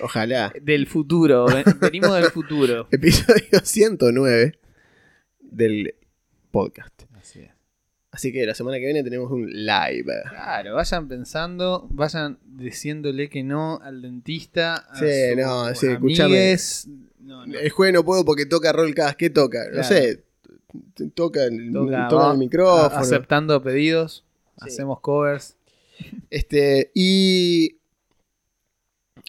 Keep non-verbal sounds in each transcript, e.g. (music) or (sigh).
Ojalá. Del futuro, ven- venimos del futuro. (laughs) Episodio 109 del podcast. Así es. Así que la semana que viene tenemos un live. Claro, vayan pensando, vayan diciéndole que no al dentista. A Sí, sus no, sí, escuchame. No, no. El jueves no puedo porque toca Rollcast. ¿Qué toca? No sé. Toca, el- Toca, toca el micrófono. Aceptando pedidos, Sí. hacemos covers. Este, y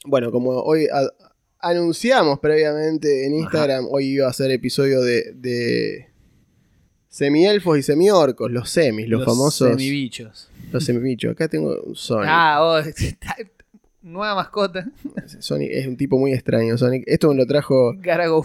bueno, como hoy a- anunciamos previamente en Instagram, hoy iba a ser episodio de, de semielfos y semiorcos, los semis, los, famosos semibichos. los semibichos. Acá tengo un Sonic. Ah, oh, (laughs) está- nueva mascota. Sonic es un tipo muy extraño, Sonic. Esto me lo trajo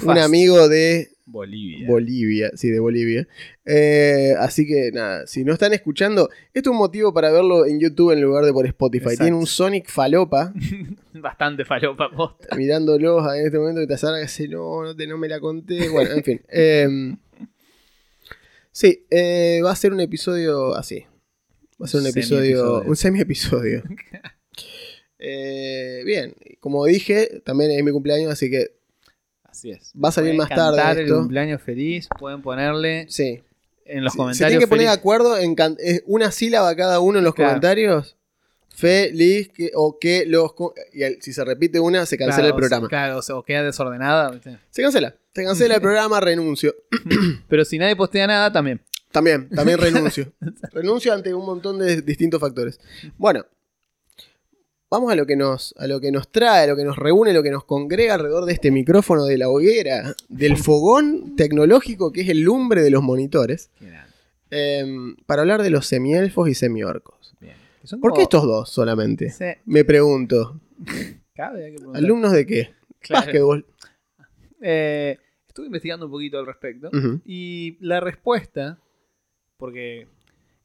un amigo de Bolivia. Bolivia, sí, de Bolivia. Eh, así que nada, si no están escuchando, esto es un motivo para verlo en YouTube en lugar de por Spotify. Exacto. Tiene un Sonic falopa. (laughs) Bastante falopa posta. mirándolos en este momento que te que dice, no, no, te, no me la conté. Bueno, en fin. Em, sí, eh, va a ser un episodio así. Va a ser un episodio, un semi-episodio. (laughs) Eh, bien, como dije, también es mi cumpleaños, así que Así es. Va a salir más tarde cantar el esto. cumpleaños feliz, pueden ponerle sí. en los Se- comentarios. Se tiene que poner de acuerdo en una sílaba cada uno en los Claro. comentarios. Feliz que, o que los. Y el- si se repite una, se cancela Claro, el programa. O, claro, o, sea, o queda desordenada. Se cancela. Se cancela el (laughs) programa, renuncio. (clears throat) Pero si nadie postea nada, también. También, también (laughs) renuncio. renuncio ante un montón de distintos factores. Bueno, vamos a lo que nos, a lo que nos trae, a lo que nos reúne, a lo que nos congrega alrededor de este micrófono de la hoguera, del fogón tecnológico que es el lumbre de los monitores, em, para hablar de los semielfos y semiorcos. Que ¿Por como- qué estos dos solamente? Sí, Me pregunto. (laughs) cabe, que. ¿Alumnos de qué? Claro. Básquetbol. Eh, estuve investigando un poquito al respecto. Y la respuesta, porque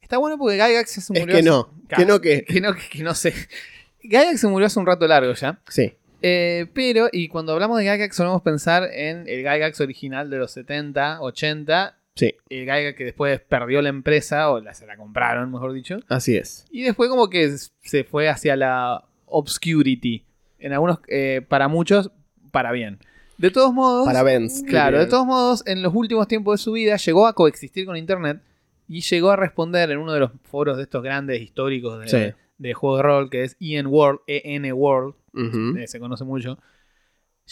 está bueno porque Gygax se Es murió. que hace- no. Que no que. Que no, que no sé. Gygax se murió hace un rato largo ya. Sí. Eh, pero, y cuando hablamos de Gygax solemos pensar en el Gygax original de los 70, 80, Sí, el Gygax que después perdió la empresa, o la, se la compraron, mejor dicho, así es. y después como que se fue hacia la obscurity. En algunos, eh, para muchos, para bien. De todos modos, Para Benz. claro, de todos modos, en los últimos tiempos de su vida llegó a coexistir con Internet y llegó a responder en uno de los foros de estos grandes históricos de, Sí. De juego de rol, que es EN World, EN World, eh, se conoce mucho.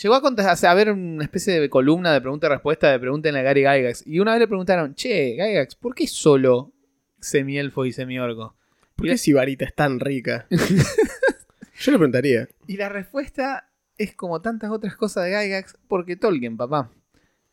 Llegó a, contestar, a ver una especie de columna de pregunta y respuesta de pregunta a Gary Gygax. Y una vez le preguntaron, che, Gygax, ¿por qué solo semielfo y semiorco? ¿Por Y qué Sibarita es tan rica? (laughs) Yo le preguntaría. Y la respuesta es como tantas otras cosas de Gygax, porque Tolkien, papá.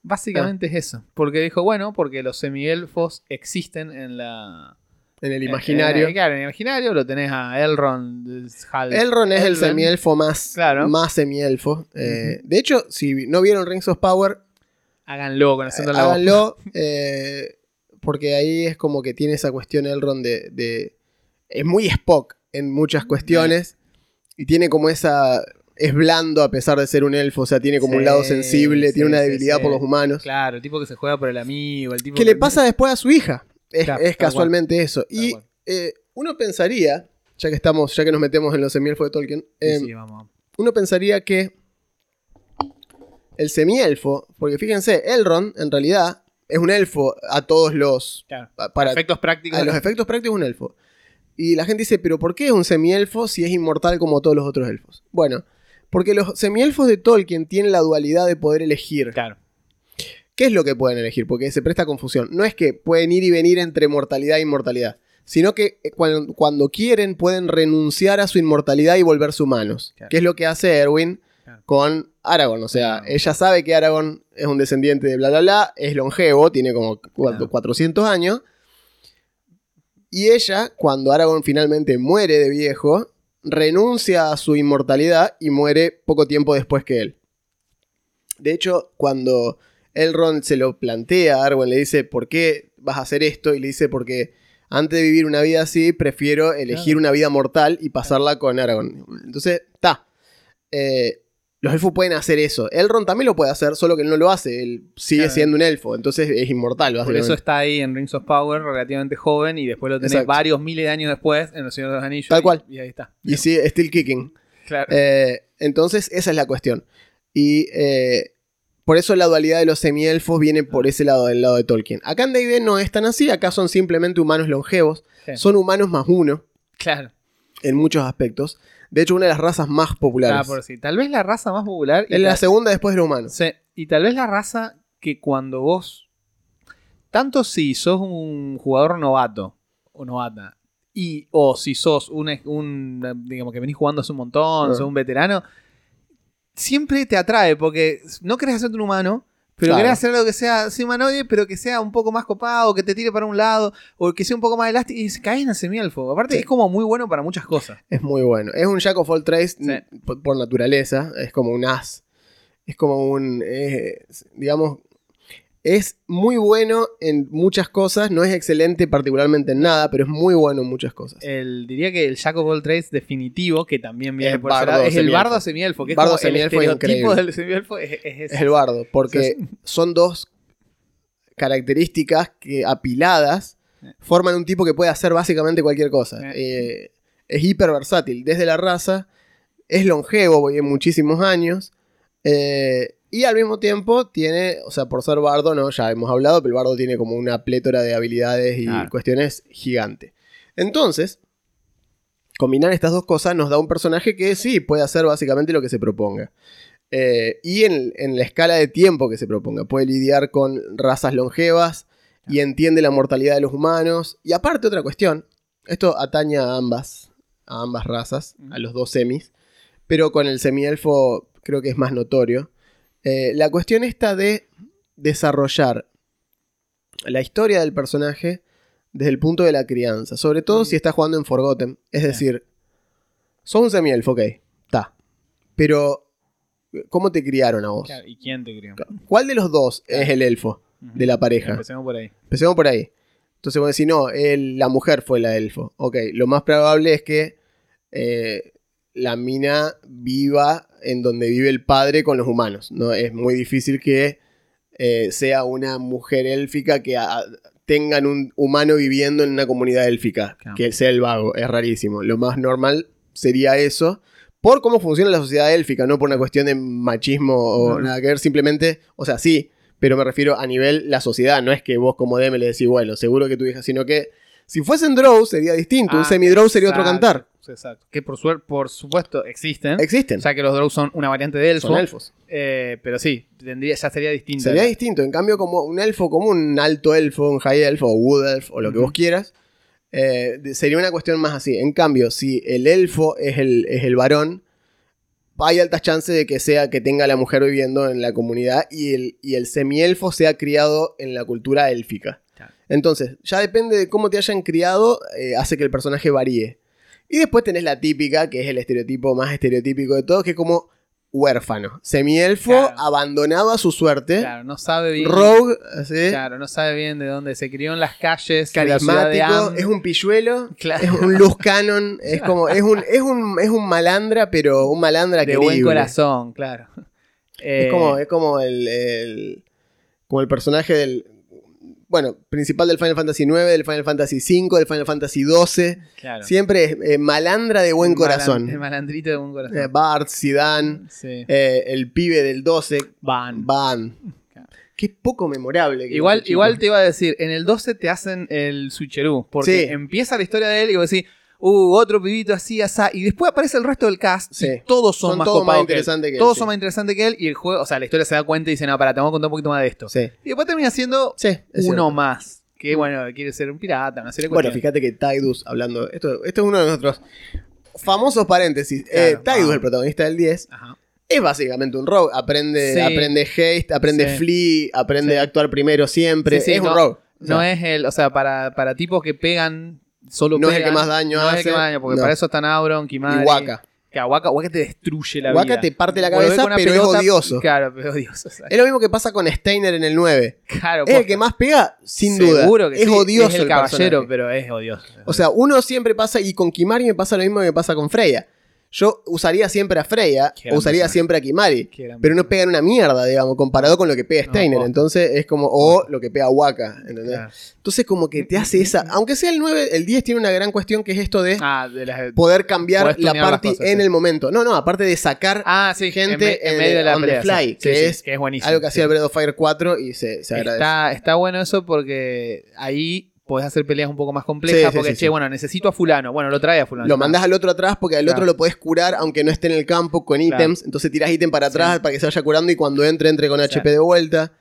Básicamente es eso. Porque dijo, bueno, porque los semielfos existen en la... En el en- imaginario. en- claro, en el imaginario lo tenés a Elrond. Hal- Elrond es el semielfo más, Claro. más semielfo. Eh, De hecho, si no vieron Rings of Power, Háganlo con acento en la háganlo. (laughs) eh, porque ahí es como que tiene esa cuestión Elrond de, de- Es muy Spock en muchas cuestiones. Y tiene como esa... Es blando a pesar de ser un elfo. O sea, tiene como un lado sensible. sí, tiene una debilidad sí. por los humanos. Claro, el tipo que se juega por el amigo, el tipo ¿Qué le pasa después a su hija? Es, Claro, es tal casualmente eso. Tal Y eh, uno pensaría, ya que estamos, ya que nos metemos en los semielfos de Tolkien, eh, sí, vamos. uno pensaría que el semielfo, porque fíjense, Elrond en realidad es un elfo a todos los Claro. para Efectos prácticos. a los efectos prácticos es un elfo. Y la gente dice, pero ¿por qué es un semielfo si es inmortal como todos los otros elfos? Bueno, porque los semielfos de Tolkien tienen la dualidad de poder elegir. Claro. ¿Qué es lo que pueden elegir? Porque se presta confusión. No es que pueden ir y venir entre mortalidad e inmortalidad, sino que eh, cuando, cuando quieren pueden renunciar a su inmortalidad y volverse humanos. Claro. Que es lo que hace Erwin Claro. con Aragorn. O sea, ella sabe que Aragorn es un descendiente de bla bla bla, es longevo, tiene como cu- Claro. 400 años. Y ella, cuando Aragorn finalmente muere de viejo, renuncia a su inmortalidad y muere poco tiempo después que él. De hecho, cuando Elrond se lo plantea, Arwen le dice, ¿por qué vas a hacer esto? Y le dice, porque antes de vivir una vida así, prefiero elegir una vida mortal y pasarla con Aragorn. Entonces, está. Eh, los elfos pueden hacer eso. Elrond también lo puede hacer, solo que él no lo hace. Él sigue Claro. siendo un elfo, entonces es inmortal. Por eso está ahí en Rings of Power, relativamente joven, y después lo tenés Exacto. varios miles de años después en El Señor de los Anillos. Tal y- cual. Y, ahí está. Y sigue still kicking. Claro. Eh, entonces, esa es la cuestión. Y eh, por eso la dualidad de los semielfos viene por ese lado, del lado de Tolkien. Acá en D&D no es tan así, acá son simplemente humanos longevos. Sí. Son humanos más uno claro. en muchos aspectos. De hecho, una de las razas más populares. Ah, por sí. Tal vez la raza más popular. es la segunda después de los humanos. Sí, y tal vez la raza que cuando vos. Tanto si sos un jugador novato o novata, y o si sos un, un digamos que venís jugando hace un montón, Ah. sos un veterano, siempre te atrae, porque no querés hacerte un humano, pero Claro. querés hacer algo que sea sí, humanoide, pero que sea un poco más copado, que te tire para un lado, o que sea un poco más elástico, y caes en el semielfo. Aparte, Sí. es como muy bueno para muchas cosas. Es muy bueno. Es un Jack of all trades Sí. n- por, por naturaleza. Es como un as. Es como un. eh, digamos. Es muy bueno en muchas cosas. No es excelente particularmente en nada, pero es muy bueno en muchas cosas. El, diría que el Jack of all trades definitivo, que también viene Es por bardo es el bardo semielfo, que es Bardo como el semielfo es estereotipo increíble. del semielfo es, es. Es el bardo, porque son dos características que apiladas forman un tipo que puede hacer básicamente cualquier cosa. Eh, es hiper versátil, desde la raza, es longevo, vive muchísimos años, eh, y al mismo tiempo tiene, o sea, por ser bardo, no, ya hemos hablado, pero el bardo tiene como una plétora de habilidades y Claro. cuestiones gigante. Entonces, combinar estas dos cosas nos da un personaje que sí puede hacer básicamente lo que se proponga. Eh, y en, en la escala de tiempo que se proponga. Puede lidiar con razas longevas y entiende la mortalidad de los humanos. Y aparte otra cuestión, esto atañe a ambas, a ambas razas, a los dos semis, pero con el semielfo creo que es más notorio. Eh, la cuestión está de desarrollar la historia del personaje desde el punto de la crianza, sobre todo Mm. si está jugando en Forgotten. Es decir, sos un semielfo, ok, está. Pero, ¿cómo te criaron a vos? Claro, ¿Y quién te crió? ¿Cuál de los dos es el elfo de la pareja? Empecemos por ahí. Empecemos por ahí. Entonces vos decís, no, la mujer fue la elfo. Ok, lo más probable es que eh, la mina viva en donde vive el padre con los humanos. ¿no? Es muy difícil que eh, sea una mujer élfica que a- tengan un humano viviendo en una comunidad élfica, Claro. que sea el vago. Es rarísimo. Lo más normal sería eso. Por cómo funciona la sociedad élfica, no por una cuestión de machismo o No. nada que ver, simplemente, o sea, sí, pero me refiero a nivel la sociedad, no es que vos como DM le decís, bueno, seguro que tu hija, sino que si fuesen Drow sería distinto, un Ah, semi-Drow sería otro cantar. Exacto. Que por, suer- por supuesto existen. Existen, O sea que los Drow son una variante de elfo. son elfos. eh, pero sí, tendría, ya sería distinto. Sería distinto, en cambio como un elfo, como un alto elfo, un high elfo o wood elf o lo que vos quieras, eh, sería una cuestión más así. En cambio, si el elfo es el, es el varón, hay altas chances de que sea que tenga la mujer viviendo en la comunidad y el, y el semielfo sea criado en la cultura élfica. Entonces, ya depende de cómo te hayan criado, eh, hace que el personaje varíe. Y después tenés la típica, que es el estereotipo más estereotípico de todos, que es como huérfano. Semielfo, Claro. abandonado a su suerte. Claro, no sabe bien. Rogue, así, Claro, no sabe bien de dónde se crió en las calles. la carismático, es un pilluelo, Claro. es un luz canon, es como, es un, es un, es un malandra, pero un malandra de querible. buen corazón, claro. Es Eh, como, es como el, el- como el personaje del, bueno, principal del Final Fantasy IX, del Final Fantasy V, del Final Fantasy XII. claro. Siempre es eh, malandra de buen malan- corazón. El malandrito de buen corazón. Eh, Bart, Zidane, sí. eh, el pibe del 12, Van. Van. Claro. Qué poco memorable. que Igual, igual te iba a decir, en el 12 te hacen el switcheroo. Porque Sí. empieza la historia de él y vos decís, uh, otro pibito así, así. Y después aparece el resto del cast. Sí. Y todos son, Son más todos más interesantes que él, Todos sí. son más interesantes que él. Y el juego, o sea, la historia se da cuenta y dice, no, para, te vamos a contar un poquito más de esto. Sí, Y después termina siendo sí. uno cierto. más. Que bueno, quiere ser un pirata, una serie de Bueno, fíjate que Tidus, hablando. Esto, esto es uno de nuestros famosos paréntesis. Claro, Eh, Tidus, ah. el protagonista del 10, Ajá. es básicamente un rogue. Aprende, Sí. aprende haste, aprende Sí. flee, aprende Sí. a actuar primero siempre. Sí, es un rogue. O No es el, o sea, para, para tipos que pegan solo No es el que más daño no es el hace, que más daño, porque no. para eso están Auron, Kimari. Y Waka. Que Waka, Waka te destruye la Waka vida. te parte la cabeza, pero es odioso. Claro, pero es odioso. exacto. Es lo mismo que pasa con Steiner en el 9. Claro, Es el que más pega, sin duda. Seguro que es sí, odioso es el, el caballero, personaje. pero es odioso. O sea, uno siempre pasa, y con Kimari me pasa lo mismo que me pasa con Freya. Yo usaría siempre a Freya, o usaría personaje. siempre a Kimari. Pero no pegan una mierda, digamos, comparado con lo que pega Steiner. Entonces es como, o lo que pega Waka, ¿entendés? Claro. Entonces como que te hace esa... Aunque sea el 9, el 10 tiene una gran cuestión que es esto de Ah, de las... poder cambiar la party cosas, en sí. el momento. No, no, aparte de sacar Ah, sí, gente en, en en- medio de la on the fly, sí. que es que es buenísimo. algo que hacía el Breath of Fire 4 y se, se agradece. Está, está bueno eso porque ahí podés hacer peleas un poco más complejas. Sí, sí, porque, sí, che, bueno, necesito a Fulano. Bueno, lo trae a Fulano. Lo mandas al otro atrás porque al Claro. otro lo podés curar aunque no esté en el campo con Claro. ítems. Entonces tirás ítem para atrás para que se vaya curando y cuando entre, entre con. HP de vuelta.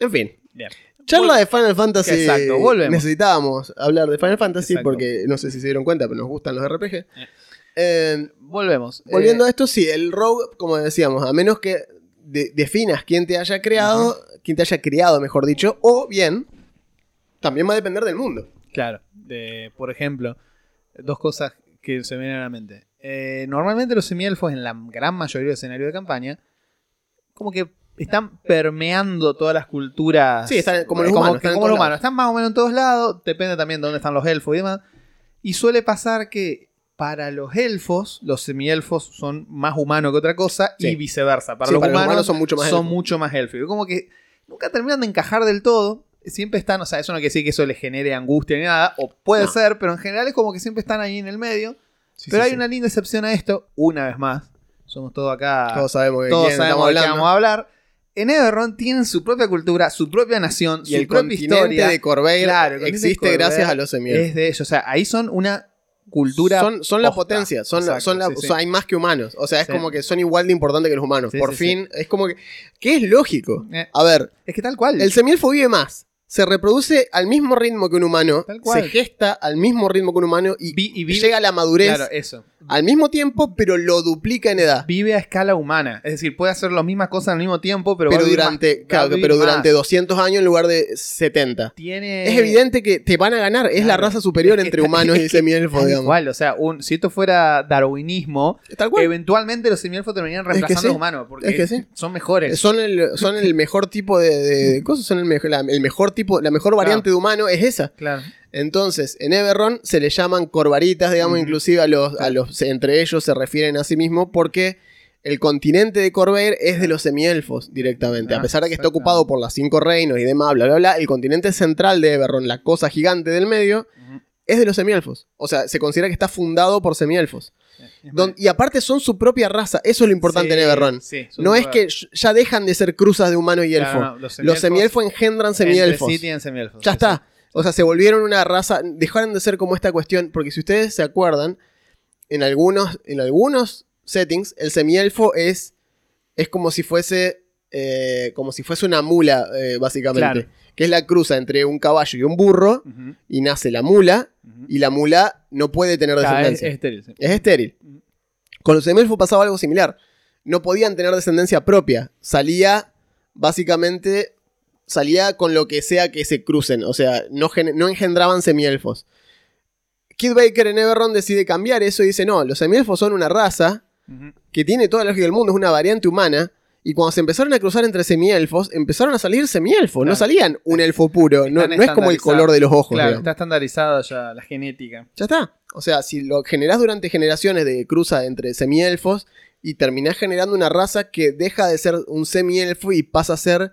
En fin. Bien. Charla Vol- de Final Fantasy. Exacto, volvemos. Necesitábamos hablar de Final Fantasy Exacto. porque no sé si se dieron cuenta, pero nos gustan los RPG. Eh, Volvemos. volviendo Eh, a esto, sí, el rogue, como decíamos, a menos que de- definas quién te haya creado, quién te haya criado, mejor dicho, o bien, también va a depender del mundo. Claro. de- por ejemplo, dos cosas que se me vienen a la mente. Eh, normalmente los semielfos en la gran mayoría de escenarios de campaña, como que están permeando todas las culturas. Sí, están como los como, humanos, están en como todos los humanos. lados. Están más o menos en todos lados. Depende también de dónde están los elfos y demás. Y suele pasar que para los elfos, los semielfos son más humanos que otra cosa Sí. y viceversa. Para, Sí, los, para los humanos son mucho más son elfos. mucho más élficos. Como que nunca terminan de encajar del todo. Siempre están, o sea, eso no quiere decir que eso les genere angustia ni nada, o puede No. ser, pero en general es como que siempre están ahí en el medio. Sí, pero sí, hay sí. una linda excepción a esto, una vez más. Somos todos acá, Todos sabemos de todos sabemos de qué hablando. vamos a hablar. En Everron tienen su propia cultura, su propia nación, Y su el propia historia. de Corveir Claro, de existe Corvair gracias a los semielfos. Es de ellos, o sea, ahí son una cultura. Son, son la posta. potencia, son, Exacto, son la- sí, sí. o sea, hay más que humanos. O sea, es Sí. como que son igual de importantes que los humanos. Por fin, es como que. Que es lógico. Eh, A ver, es que tal cual. el semielfo vive más. Se reproduce al mismo ritmo que un humano. Se gesta al mismo ritmo que un humano y, Vi- y vive- llega a la madurez Claro, eso. al mismo tiempo, pero lo duplica en edad. Vive a escala humana. Es decir, puede hacer las mismas cosas al mismo tiempo, pero, Pero a durante, más- a claro, pero más. durante 200 años en lugar de 70. Tiene... Es evidente que te van a ganar. Es la raza superior (laughs) Es que entre humanos es y que semielfos, digamos. cual, o sea, un- si esto fuera darwinismo, Tal cual. eventualmente los semielfos terminarían que reemplazando sí, a los humanos, porque es que sí. son mejores. Son el, son el mejor tipo de, de- de cosas, son el, mejor- la, el mejor tipo, la mejor variante de humano es esa. Claro. Entonces, en Everron se le llaman corvaritas, digamos, inclusive a los, a los, entre ellos se refieren a sí mismos porque el continente de Corvair es de los semielfos directamente. Ah, a pesar de que está ocupado por las cinco reinos y demás, bla, bla, bla, el continente central de Everron, la cosa gigante del medio, es de los semielfos. O sea, se considera que está fundado por semielfos. Don- y aparte son su propia raza, eso es lo importante Sí, en Everron. sí, son No es que ya dejan de ser cruzas de humano y elfo. Claro, no, los Los semielfos engendran semielfos. Sí, tienen semielfos. Ya está. O sea, se volvieron una raza. Dejaron de ser como esta cuestión. Porque si ustedes se acuerdan, en algunos, en algunos settings, el semielfo es. Es como si fuese. eh, como si fuese una mula, eh, básicamente. Claro. Que es la cruza entre un caballo y un burro. Y nace la mula. Y la mula no puede tener Claro, es, descendencia. es estéril, sí. Es estéril. Con los semielfos pasaba algo similar. No podían tener descendencia propia. Salía, básicamente, salía con lo que sea que se crucen. O sea, no, no engendraban semielfos. Kid Baker en Everron decide cambiar eso y dice, no, los semielfos son una raza que tiene toda la lógica del mundo, es una variante humana. Y cuando se empezaron a cruzar entre semielfos, empezaron a salir semielfos. No salían un elfo puro. No, es como el color de los ojos. Claro, digamos. está estandarizada ya la genética. Ya está. O sea, si lo generás durante generaciones de cruza entre semielfos y terminás generando una raza que deja de ser un semielfo y pasa a ser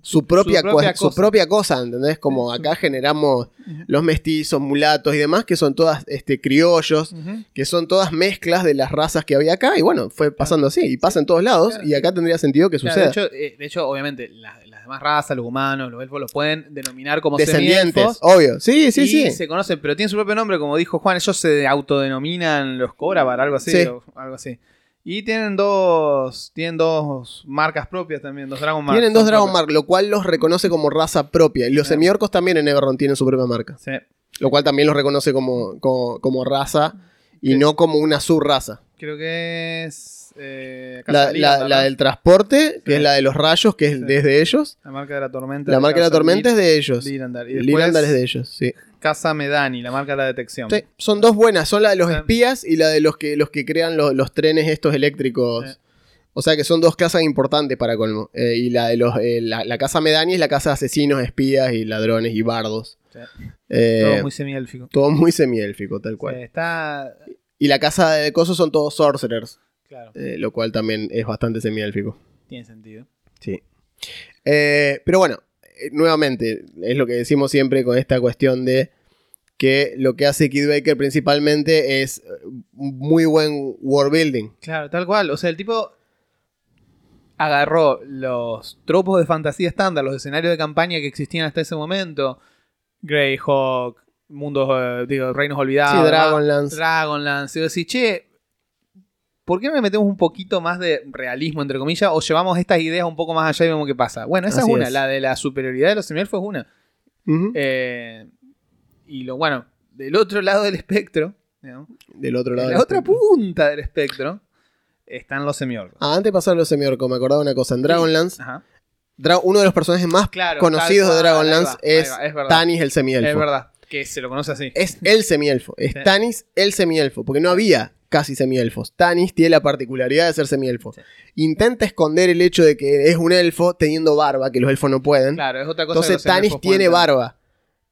su propia, Su propia cua- su cosa. propia cosa, ¿entendés? Como acá generamos los mestizos, mulatos y demás, que son todas este, criollos, que son todas mezclas de las razas que había acá, y bueno, fue pasando así, y pasa en todos lados, Claro. y acá tendría sentido que Claro, suceda. de, hecho, eh, de hecho, obviamente, las, las demás razas, los humanos, los elfos, los pueden denominar como Descendientes, obvio. Sí, sí, y sí. se conocen, pero tienen su propio nombre, como dijo Juan, ellos se autodenominan los Corabar, algo así, Sí. o algo así. Y tienen dos, tienen dos marcas propias también, dos Dragon Marks. Tienen dos Dragon. Mark, lo cual los reconoce como raza propia. Y los semiorcos también en Everron tienen su propia marca. Sí. Lo cual también los reconoce como, como, como raza y Sí. no como una subraza. Creo que es. eh, La, la- del transporte, que es la de los rayos, que es Sí. desde ellos. La marca de la tormenta. La marca de la tormenta es de ellos. Lirandar. Y después Lirandar es de ellos, sí. Casa Medani, la marca de la detección. Sí, son dos buenas, son la de los Sí. espías y la de los que, los que crean lo- los trenes estos eléctricos. Sí. O sea que son dos casas importantes para colmo. Eh, y la de los eh, la, la casa Medani es la casa de asesinos, espías y ladrones y bardos. Sí. Eh, Todo muy semiélfico. todo muy semiélfico, tal cual. Está. Y la casa de cosos son todos sorcerers, Claro, lo cual también es bastante semiélfico. tiene sentido. Sí. Pero bueno, nuevamente, es lo que decimos siempre con esta cuestión de que lo que hace Kid Baker principalmente es eh, muy buen world building. Claro, tal cual. O sea, el tipo agarró los tropos de fantasía estándar, los escenarios de campaña que existían hasta ese momento. Greyhawk, mundos, eh, digo, reinos olvidados. Sí, Dragonlance. Dragonlance. Y decís, che, ¿por qué no le metemos un poquito más de realismo, entre comillas, o llevamos estas ideas un poco más allá y vemos qué pasa? Bueno, esa Así es una, es. la de la superioridad de los semielfos es una. Eh, y lo bueno, del otro lado del espectro, Del otro lado. en la del otra espectro. punta del espectro, están los semiorcos. Ah, antes de pasar a los semiorcos, me acordaba una cosa. En Dragonlance. Dra- uno de los personajes más Claro, conocidos de Dragonlance va, es, va, es. Tanis el semielfo. Es verdad, que se lo conoce así. Es el semielfo. Es Sí. Tanis el semielfo. Porque no había casi semielfos. Tanis tiene la particularidad de ser semielfo. Sí. Intenta esconder el hecho de que es un elfo teniendo barba, que los elfos no pueden. Claro, es otra cosa. Entonces Tanis tiene barba.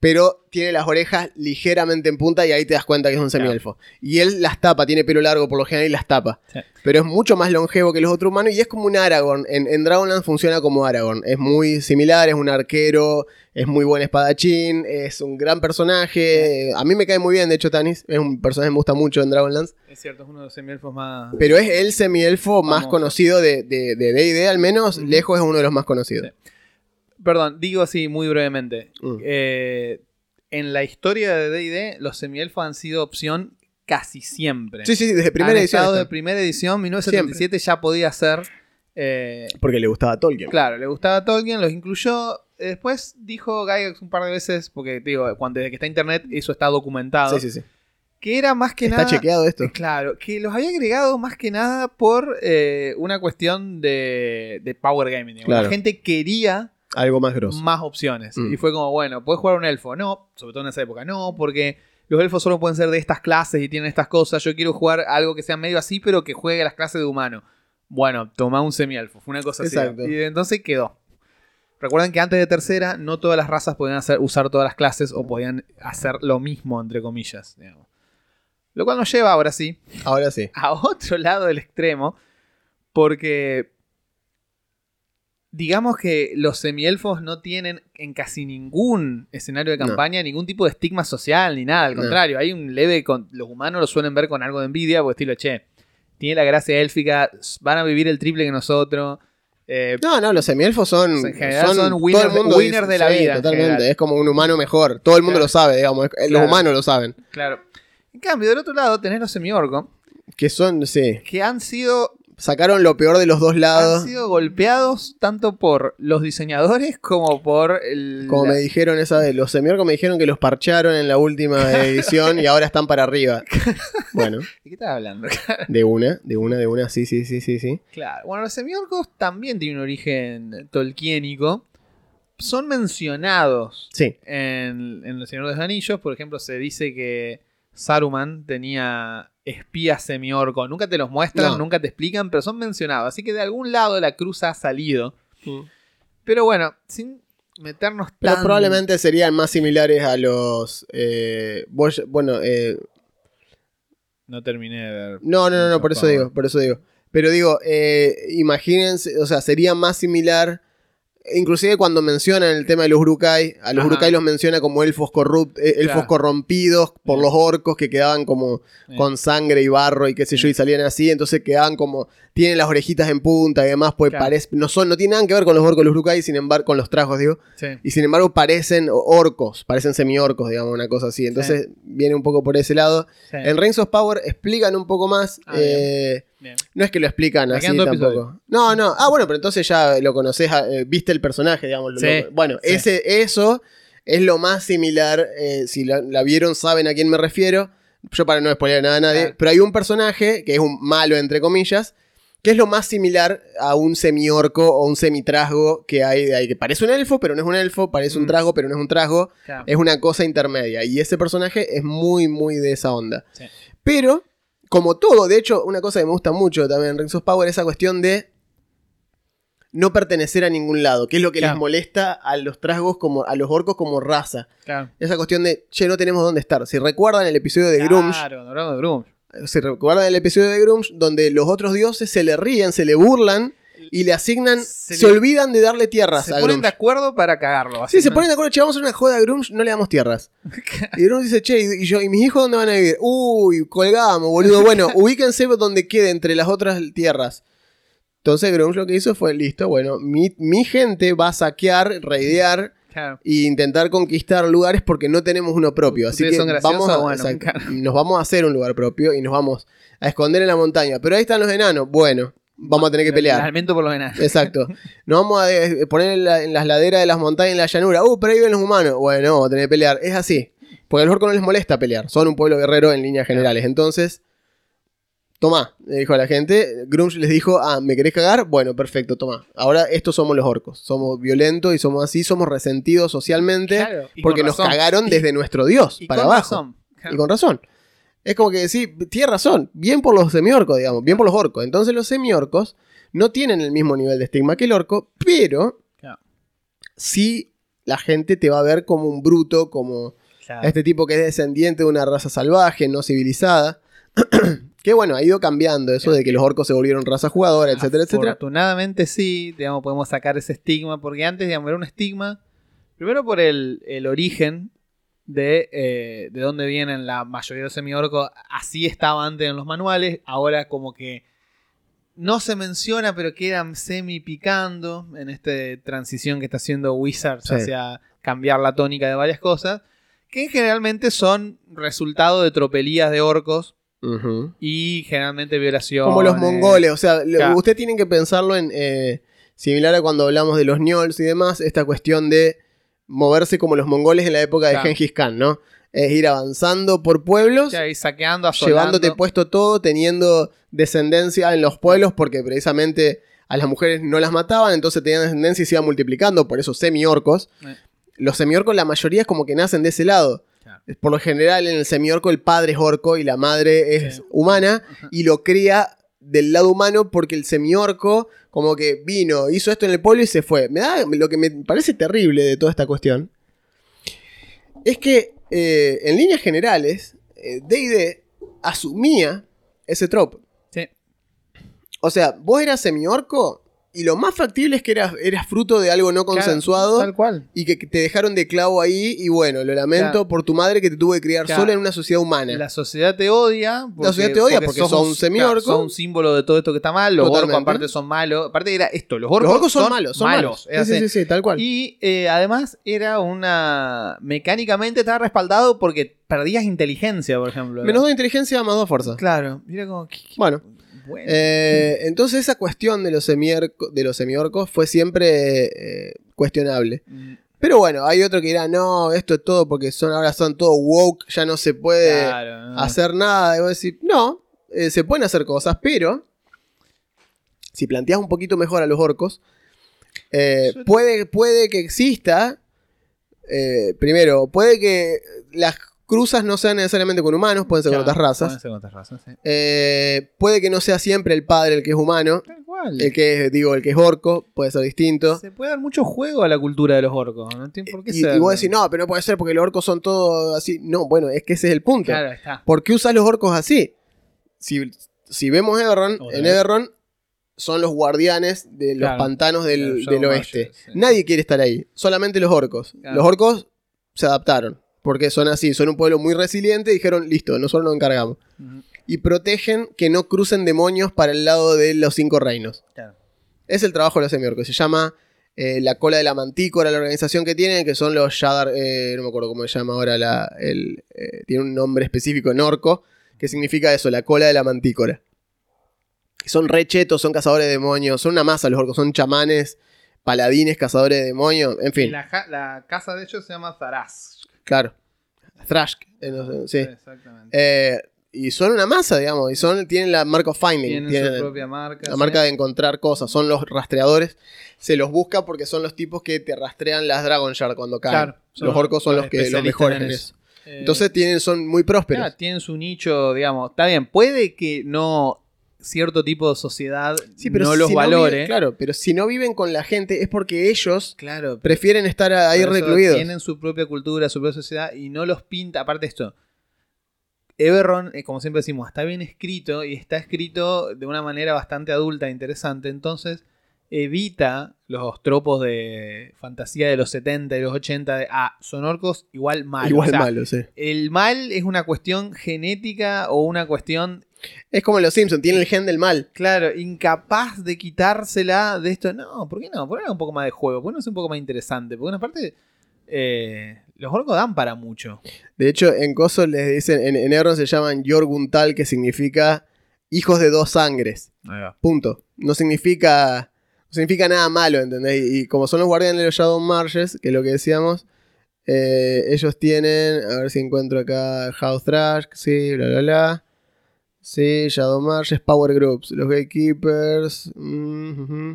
Pero tiene las orejas ligeramente en punta y ahí te das cuenta que es un Claro. semielfo. Y él las tapa, tiene pelo largo por lo general y las tapa. Sí. Pero es mucho más longevo que los otros humanos y es como un Aragorn. En, en Dragonlance funciona como Aragorn. Es muy similar, es un arquero, es muy buen espadachín, es un gran personaje. A mí me cae muy bien, de hecho, Tanis. Es un personaje que me gusta mucho en Dragonlance. Es cierto, es uno de los semielfos más. Pero es el semielfo más conocido de D&D, de, D&D, al menos lejos es uno de los más conocidos. Sí. Perdón, digo así muy brevemente. Mm. Eh, en la historia de DD, los semielfos han sido opción casi siempre. Sí, sí, desde primera Han edición. estado de primera edición, 1977 ya podía ser. eh, Porque le gustaba a Tolkien. Claro, le gustaba a Tolkien, los incluyó. Eh, Después dijo Gygax un par de veces, porque digo, cuando, desde que está internet, eso está documentado. Sí, sí, sí. Que era más que Está nada. chequeado esto. Claro, que los había agregado más que nada por eh, una cuestión de, de power gaming. Claro. La gente quería Algo más grosso. más opciones. Mm. Y fue como, bueno, ¿puedes jugar un elfo? No, sobre todo en esa época, no, porque los elfos solo pueden ser de estas clases y tienen estas cosas. Yo quiero jugar algo que sea medio así, pero que juegue las clases de humano. Bueno, toma un semielfo. Fue una cosa Exacto. así. Y entonces quedó. Recuerden que antes de tercera, no todas las razas podían hacer, usar todas las clases o podían hacer lo mismo, entre comillas. digamos. Lo cual nos lleva ahora sí Ahora sí. a otro lado del extremo, porque digamos que los semielfos no tienen en casi ningún escenario de No. campaña ningún tipo de estigma social ni nada, al No. contrario, hay un leve, con, los humanos lo suelen ver con algo de envidia, porque estilo, che, tiene la gracia élfica, van a vivir el triple que nosotros. eh, No, no, los semielfos son. En general son todo el winners de- mundo winners de la vida, en Totalmente. Es como un humano mejor. Todo el mundo Claro. lo sabe, digamos. es- Los humanos lo saben. claro. En cambio, del otro lado tenés los semiorcos, Que son, sí. que han sido Sacaron lo peor de los dos han lados. sido golpeados tanto por los diseñadores como por el, Como me dijeron esa vez, los semiorcos me dijeron que los parcharon en la última (laughs) edición y ahora están para arriba. (laughs) Bueno, ¿De qué estás hablando? (laughs) de una, de una, de una, sí, sí, sí, sí, sí. claro. Bueno, los semiorcos también tienen un origen tolkienico. Son mencionados Sí, en, en El Señor de los Anillos. Por ejemplo, se dice que Saruman tenía espías semiorcos. Nunca te los muestran, No. nunca te explican, pero son mencionados. Así que de algún lado la cruz ha salido. Pero bueno, sin meternos pero tan- probablemente serían más similares a los... eh, bueno, eh, No terminé de ver. No, no, no, no, por eso digo, por eso digo. Pero digo, eh, imagínense, o sea, sería más similar, inclusive cuando mencionan el tema de los Urukai, a los. Urukai los menciona como elfos, corrupt, eh, elfos Claro. corrompidos por los orcos que quedaban como con sangre y barro y qué sé yo, y salían así, entonces quedaban como, tienen las orejitas en punta y demás, pues Claro. parece, no son, no tienen nada que ver con los orcos, los Urukai, sin embargo, con los trajos, digo, Sí. y sin embargo parecen orcos, parecen semi-orcos, digamos, una cosa así, entonces viene un poco por ese lado. sí. En Rings of Power explican un poco más. Ah, eh, Bien. No es que lo explican Me así tampoco. episodios. No, no. Ah, bueno, pero entonces ya lo conoces, ah, eh, viste el personaje, digamos. lo- Sí, lo- bueno, sí. ese, eso es lo más similar. eh, si la, la vieron, saben a quién me refiero. Yo para no spoiler nada a nadie. Claro. Pero hay un personaje que es un malo, entre comillas, Que es lo más similar a un semiorco o un semitrasgo que hay de ahí. Que parece un elfo, pero no es un elfo. Parece un Mm. trasgo, pero no es un trasgo. Claro. Es una cosa intermedia. Y ese personaje es muy, muy de esa onda. Sí. Pero, como todo, de hecho, una cosa que me gusta mucho también en Rings of Power es esa cuestión de no pertenecer a ningún lado, que es lo que Claro. les molesta a los trasgos como a los orcos como raza. Claro. Esa cuestión de, che, no tenemos dónde estar. Si recuerdan el episodio de Grumsh, Claro, de Grumsh. si recuerdan el episodio de Grumsh, donde los otros dioses se le ríen, se le burlan y le asignan, se, Se le- olvidan de darle tierras Se a ponen de acuerdo para cagarlo. Sí, se ponen de acuerdo, che, vamos a una joda a Grumsh, no le damos tierras. (laughs) Y Grumsh dice, che, ¿y, yo, ¿y mis hijos dónde van a vivir? Uy, colgamos, boludo. Bueno, (laughs) ubíquense donde quede entre las otras tierras. Entonces Grumsh lo que hizo fue, listo, bueno, mi, mi gente va a saquear, raidear Claro. e intentar conquistar lugares porque no tenemos uno propio. Así que son vamos a, bueno, nos vamos a hacer un lugar propio y nos vamos a esconder en la montaña. Pero ahí están los enanos. Bueno, vamos a tener que pelear. Lamento por los enanos. Exacto. (laughs) Nos vamos a eh, poner en, la- en las laderas de las montañas, en la llanura. Uh, pero ahí viven los humanos. Bueno, vamos a tener que pelear. Es así. Porque a los orcos no les molesta pelear. Son un pueblo guerrero en líneas generales. Entonces, tomá, le dijo a la gente. Grumsh les dijo, ah, ¿me querés cagar? Bueno, perfecto, tomá. Ahora estos somos los orcos. Somos violentos y somos así, somos resentidos socialmente. Claro, porque nos razón. cagaron Y- desde nuestro dios Y para con abajo. razón. Claro. Y con razón. Es como que decir, tiene razón, bien por los semiorcos, digamos, bien por los orcos. Entonces los semiorcos no tienen el mismo nivel de estigma que el orco, pero Claro. sí la gente te va a ver como un bruto, como Claro. este tipo que es descendiente de una raza salvaje, no civilizada. (clears throat) que bueno, ha ido cambiando eso de que los orcos se volvieron raza jugadora, etcétera, etcétera. Afortunadamente sí, digamos, podemos sacar ese estigma, porque antes, digamos, era un estigma, primero por el, el origen de, eh, de dónde vienen la mayoría de los semiorcos, así estaba antes en los manuales, ahora como que no se menciona, pero quedan semi picando en esta transición que está haciendo Wizards Sí. hacia cambiar la tónica de varias cosas, que generalmente son resultado de tropelías de orcos y generalmente violaciones. Como los mongoles, o sea, Claro. usted tienen que pensarlo en eh, similar a cuando hablamos de los ñols y demás, esta cuestión de moverse como los mongoles en la época de Claro. Genghis Khan, ¿no? Es ir avanzando por pueblos, y saqueando, asolando. llevándote puesto todo, teniendo descendencia en los pueblos, porque precisamente a las mujeres no las mataban, entonces tenían descendencia y se iba multiplicando, por eso semiorcos. Eh. Los semiorcos, la mayoría es como que nacen de ese lado. Claro. Por lo general, en el semiorco, el padre es orco y la madre es Sí. humana, Ajá. y lo cría del lado humano porque el semiorco, como que vino, hizo esto en el pueblo y se fue. Me da, lo que me parece terrible de toda esta cuestión es que, eh, en líneas generales, eh, D&D asumía ese trope. Sí. O sea, vos eras semiorco y lo más factible es que eras, eras fruto de algo no Claro, consensuado Tal cual. y que te dejaron de clavo ahí y bueno, lo lamento Claro. por tu madre que te tuvo que criar Claro. sola en una sociedad humana. La sociedad te odia. sociedad te odia porque sos un semiorco. Son un símbolo de todo esto que está mal. Los Totalmente. orcos, aparte, son malos. Aparte, era esto: los orcos, Los orcos son, malos, son malos. Sí, sí, sí, sí, tal cual. Y eh, además, era una. Mecánicamente estaba respaldado porque perdías inteligencia, por ejemplo. Menos dos inteligencia, más dos fuerza. Claro. Mira como. Bueno, bueno. eh, entonces esa cuestión de los, de los semiorcos fue siempre eh, cuestionable. Mm, Pero bueno, hay otro que dirá, no, esto es todo porque son ahora son todo woke, ya no se puede claro, no. hacer nada. Y vos decís, no, eh, se pueden hacer cosas, pero si planteas un poquito mejor a los orcos, eh, puede, puede que exista, eh, primero, puede que las cruzas no sean necesariamente con humanos, pueden ser con otras razas. pueden ser con otras razas, sí. Eh, puede que no sea siempre el padre el que es humano, cual. el que es, digo, el que es orco, puede ser distinto. Se puede dar mucho juego a la cultura de los orcos. No tiene por qué Y, ser. y vos decís, no, pero no puede ser porque los orcos son todos así. No, bueno, es que ese es el punto. Claro, está. ¿Por qué usas los orcos así? Si, si vemos Everron, en vez. Everron son los guardianes de los Claro. pantanos del, oeste. Sí. Nadie quiere estar ahí, solamente los orcos. Claro. Los orcos se adaptaron, porque son así, son un pueblo muy resiliente y dijeron, listo, nosotros nos encargamos. Y protegen que no crucen demonios para el lado de los cinco reinos. Claro. Es el trabajo de los semiorcos. Se llama eh, la cola de la mantícora, la organización que tienen, que son los Shadar. eh, no me acuerdo cómo se llama ahora. La, el, eh, tiene un nombre específico en orco, que significa eso, la cola de la mantícora. Son rechetos, son cazadores de demonios, son una masa los orcos, son chamanes, paladines, cazadores de demonios, en fin, La, ja- la casa de ellos se llama Zaraz. Claro. Thrash, eh, no sé, sí. Exactamente. Eh, y son una masa, digamos, y son, tienen la marca of finding, Tienen tienen su propia marca. la sí. marca de encontrar cosas, son los rastreadores, se los busca porque son los tipos que te rastrean las Dragon Shard cuando caen. Claro, los orcos son los que los mejores en en eso. eso. Eh, Entonces tienen, son muy prósperos. Claro, tienen su nicho, digamos. Está bien, puede que no cierto tipo de sociedad Sí, pero no si los viven- valore. claro, pero si no viven con la gente es porque ellos Claro, prefieren estar ahí recluidos. Tienen su propia cultura, su propia sociedad y no los pinta. Aparte de esto, Everron, eh, como siempre decimos, está bien escrito y está escrito de una manera bastante adulta e interesante. Entonces evita los tropos de fantasía de los 70 y los 80 de, ah, son orcos igual mal. Igual O sea, malo, sí. El mal es una cuestión genética o una cuestión, Es como los Simpsons, tienen el gen del mal. claro, incapaz de quitársela de esto. No, ¿por qué no? ¿Por qué no un poco más de juego? ¿Por qué no es un poco más interesante? Porque una parte, eh, los orcos dan para mucho. De hecho, en Coso les dicen, en, en Euron se llaman Yorguntal, que significa hijos de dos sangres. Punto. No significa, no significa nada malo, ¿entendés? Y, y como son los guardianes de los Shadow Marshes, que es lo que decíamos, eh, ellos tienen, a ver si encuentro acá House Trash, sí, bla, bla, bla. Sí, Shadow Marshes, Power Groups, los Gatekeepers. mm.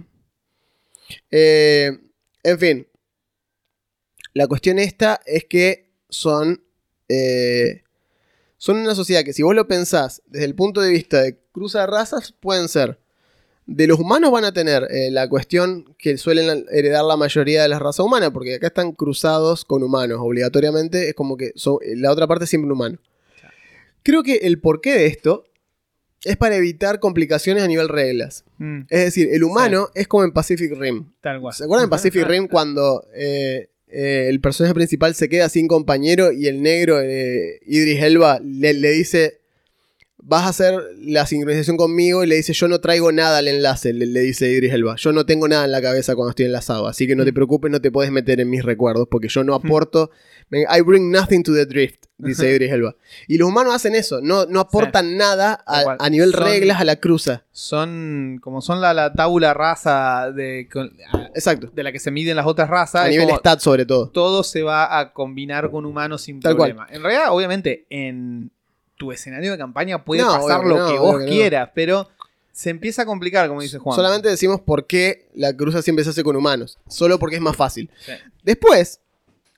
Eh, en fin. La cuestión esta es que son. eh, son una sociedad que, si vos lo pensás desde el punto de vista de cruza de razas, pueden ser. De los humanos van a tener eh, la cuestión que suelen heredar la mayoría de las razas humanas, porque acá están cruzados con humanos, obligatoriamente. Es como que son- la otra parte es siempre un humano. Creo que el porqué de esto es para evitar complicaciones a nivel reglas. Mm, Es decir, el humano es como en Pacific Rim. tal cual. ¿Se acuerdan en Pacific Rim cuando eh, eh, el personaje principal se queda sin compañero y el negro, eh, Idris Elba, le, le dice, vas a hacer la sincronización conmigo y le dice, yo no traigo nada al enlace, le, le dice Idris Elba, yo no tengo nada en la cabeza cuando estoy enlazado, así que no te preocupes, no te puedes meter en mis recuerdos porque yo no aporto, I bring nothing to the drift, dice Idris Elba. Y los humanos hacen eso, no, no aportan nada a, nivel Son- reglas a la cruza. Son como son la, la tabula raza de, con- a- Exacto. de la que se miden las otras razas. A nivel stat sobre todo. todo se va a combinar con humanos sin Tal problema. En realidad, obviamente, en tu escenario de campaña puede No, pasar obvio lo no, que vos que no. quieras, pero se empieza a complicar, como dice Juan. Solamente decimos por qué la cruza siempre se hace con humanos. Solo porque es más fácil. Sí. Después,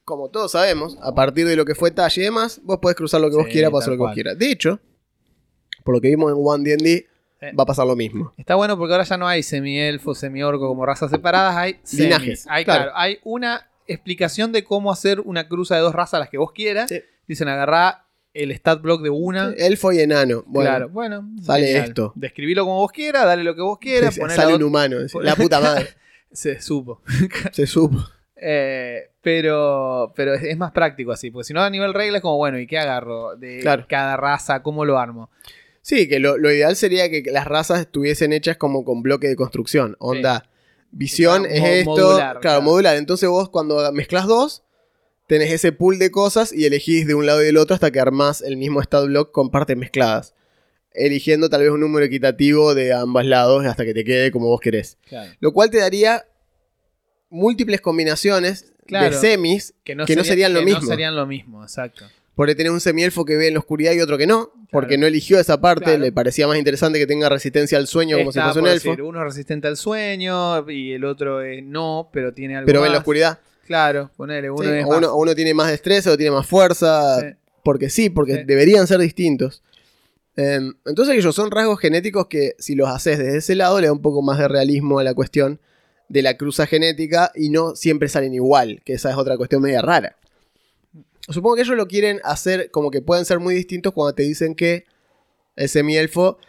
como todos sabemos, a partir de lo que fue Talle y demás, vos podés cruzar lo que vos quieras, pasar lo que vos quieras. De hecho, por lo que vimos en One D&D, Sí. va a pasar lo mismo. Está bueno porque ahora ya no hay semi-elfo, semi-orco como razas separadas, hay semis. Linajes, Hay, claro. claro, hay una explicación de cómo hacer una cruza de dos razas, las que vos quieras. Dicen agarrá el stat block de una. Elfo y enano. Bueno, claro, bueno. sale genial. esto. Describilo como vos quieras, dale lo que vos quieras. sale un humano. (laughs) pon- La puta madre. (laughs) Se supo. (laughs) se supo. Eh, pero pero es, es más práctico así, porque si no a nivel regla es como, bueno, ¿y qué agarro? De Claro. cada raza, ¿cómo lo armo? Sí, que lo, lo ideal sería que las razas estuviesen hechas como con bloque de construcción. Onda, visión es esto. modular, claro, claro. modular. Entonces vos cuando mezclas dos, tenés ese pool de cosas y elegís de un lado y del otro hasta que armás el mismo stat block con partes mezcladas. Eligiendo tal vez un número equitativo de ambos lados hasta que te quede como vos querés. Claro. Lo cual te daría múltiples combinaciones Claro. de semis Que no, Que no sería- serían lo que mismo. No serían lo mismo, exacto. Porque tenés un semielfo que ve en la oscuridad y otro que no. Porque no eligió esa parte. Le parecía más interesante que tenga resistencia al sueño como si fuese un elfo. decir, uno es resistente al sueño y el otro es no, pero tiene algo pero ve en la oscuridad. Claro, ponele, uno Sí, es o, uno, tiene más destreza o tiene más fuerza. Sí. Porque sí, porque Sí. deberían ser distintos. Em, entonces ellos son rasgos genéticos que si los haces desde ese lado le da un poco más de realismo a la cuestión de la cruza genética y no siempre salen igual, que esa es otra cuestión media rara. Supongo que ellos lo quieren hacer como que pueden ser muy distintos cuando te dicen que el semielfo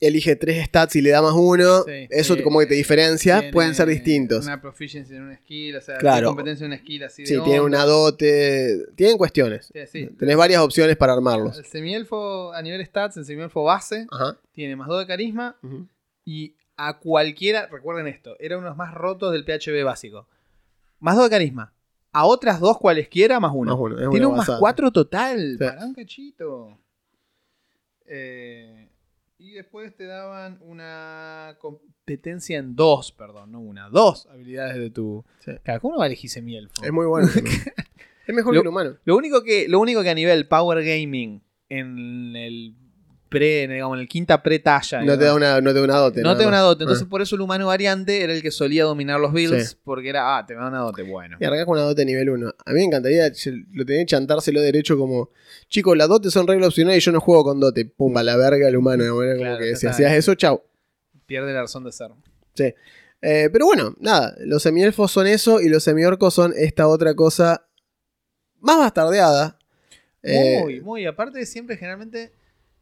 elige tres stats y le da más uno. Sí, Eso sí. como que te diferencia, tiene pueden ser distintos. Una proficiency en una skill, o sea, Claro. competencia en una skill así de Sí, tienen onda. una dote, tienen cuestiones. Sí. Tenés varias opciones para armarlos. El semielfo a nivel stats, el semielfo base, Ajá. tiene más 2 de carisma y a cualquiera, recuerden esto, era uno de los más rotos del PHB básico. Más 2 de carisma. A otras dos cualesquiera, más uno. Más uno, es Tiene un más basada. 4 total. Sí. Pará un cachito. Eh, y después te daban una competencia en dos, perdón, no una, dos habilidades de tu. Sí. Claro, ¿Cómo no va a elegir semielfo? Es muy bueno. (laughs) es mejor Lo- que el humano. Lo único que, lo único que a nivel Power Gaming en el pre, digamos, en el quinta pre-talla. No te da una, no te da una dote. No te da una dote. Entonces, Ah. por eso el humano variante era el que solía dominar los builds. Sí. Porque era, ah, te da una dote. Bueno. Y arrancás con una dote nivel 1. A mí me encantaría, lo tenía que chantárselo derecho como, chicos, las dotes son regla opcional y yo no juego con dote. Pum, a la verga el humano. ¿no? Era como Claro, que si hacías eso, chau. Pierde la razón de ser. Sí. Eh, pero bueno, nada, los semielfos son eso y los semiorcos son esta otra cosa más bastardeada. Eh, Muy, muy. Aparte, siempre generalmente,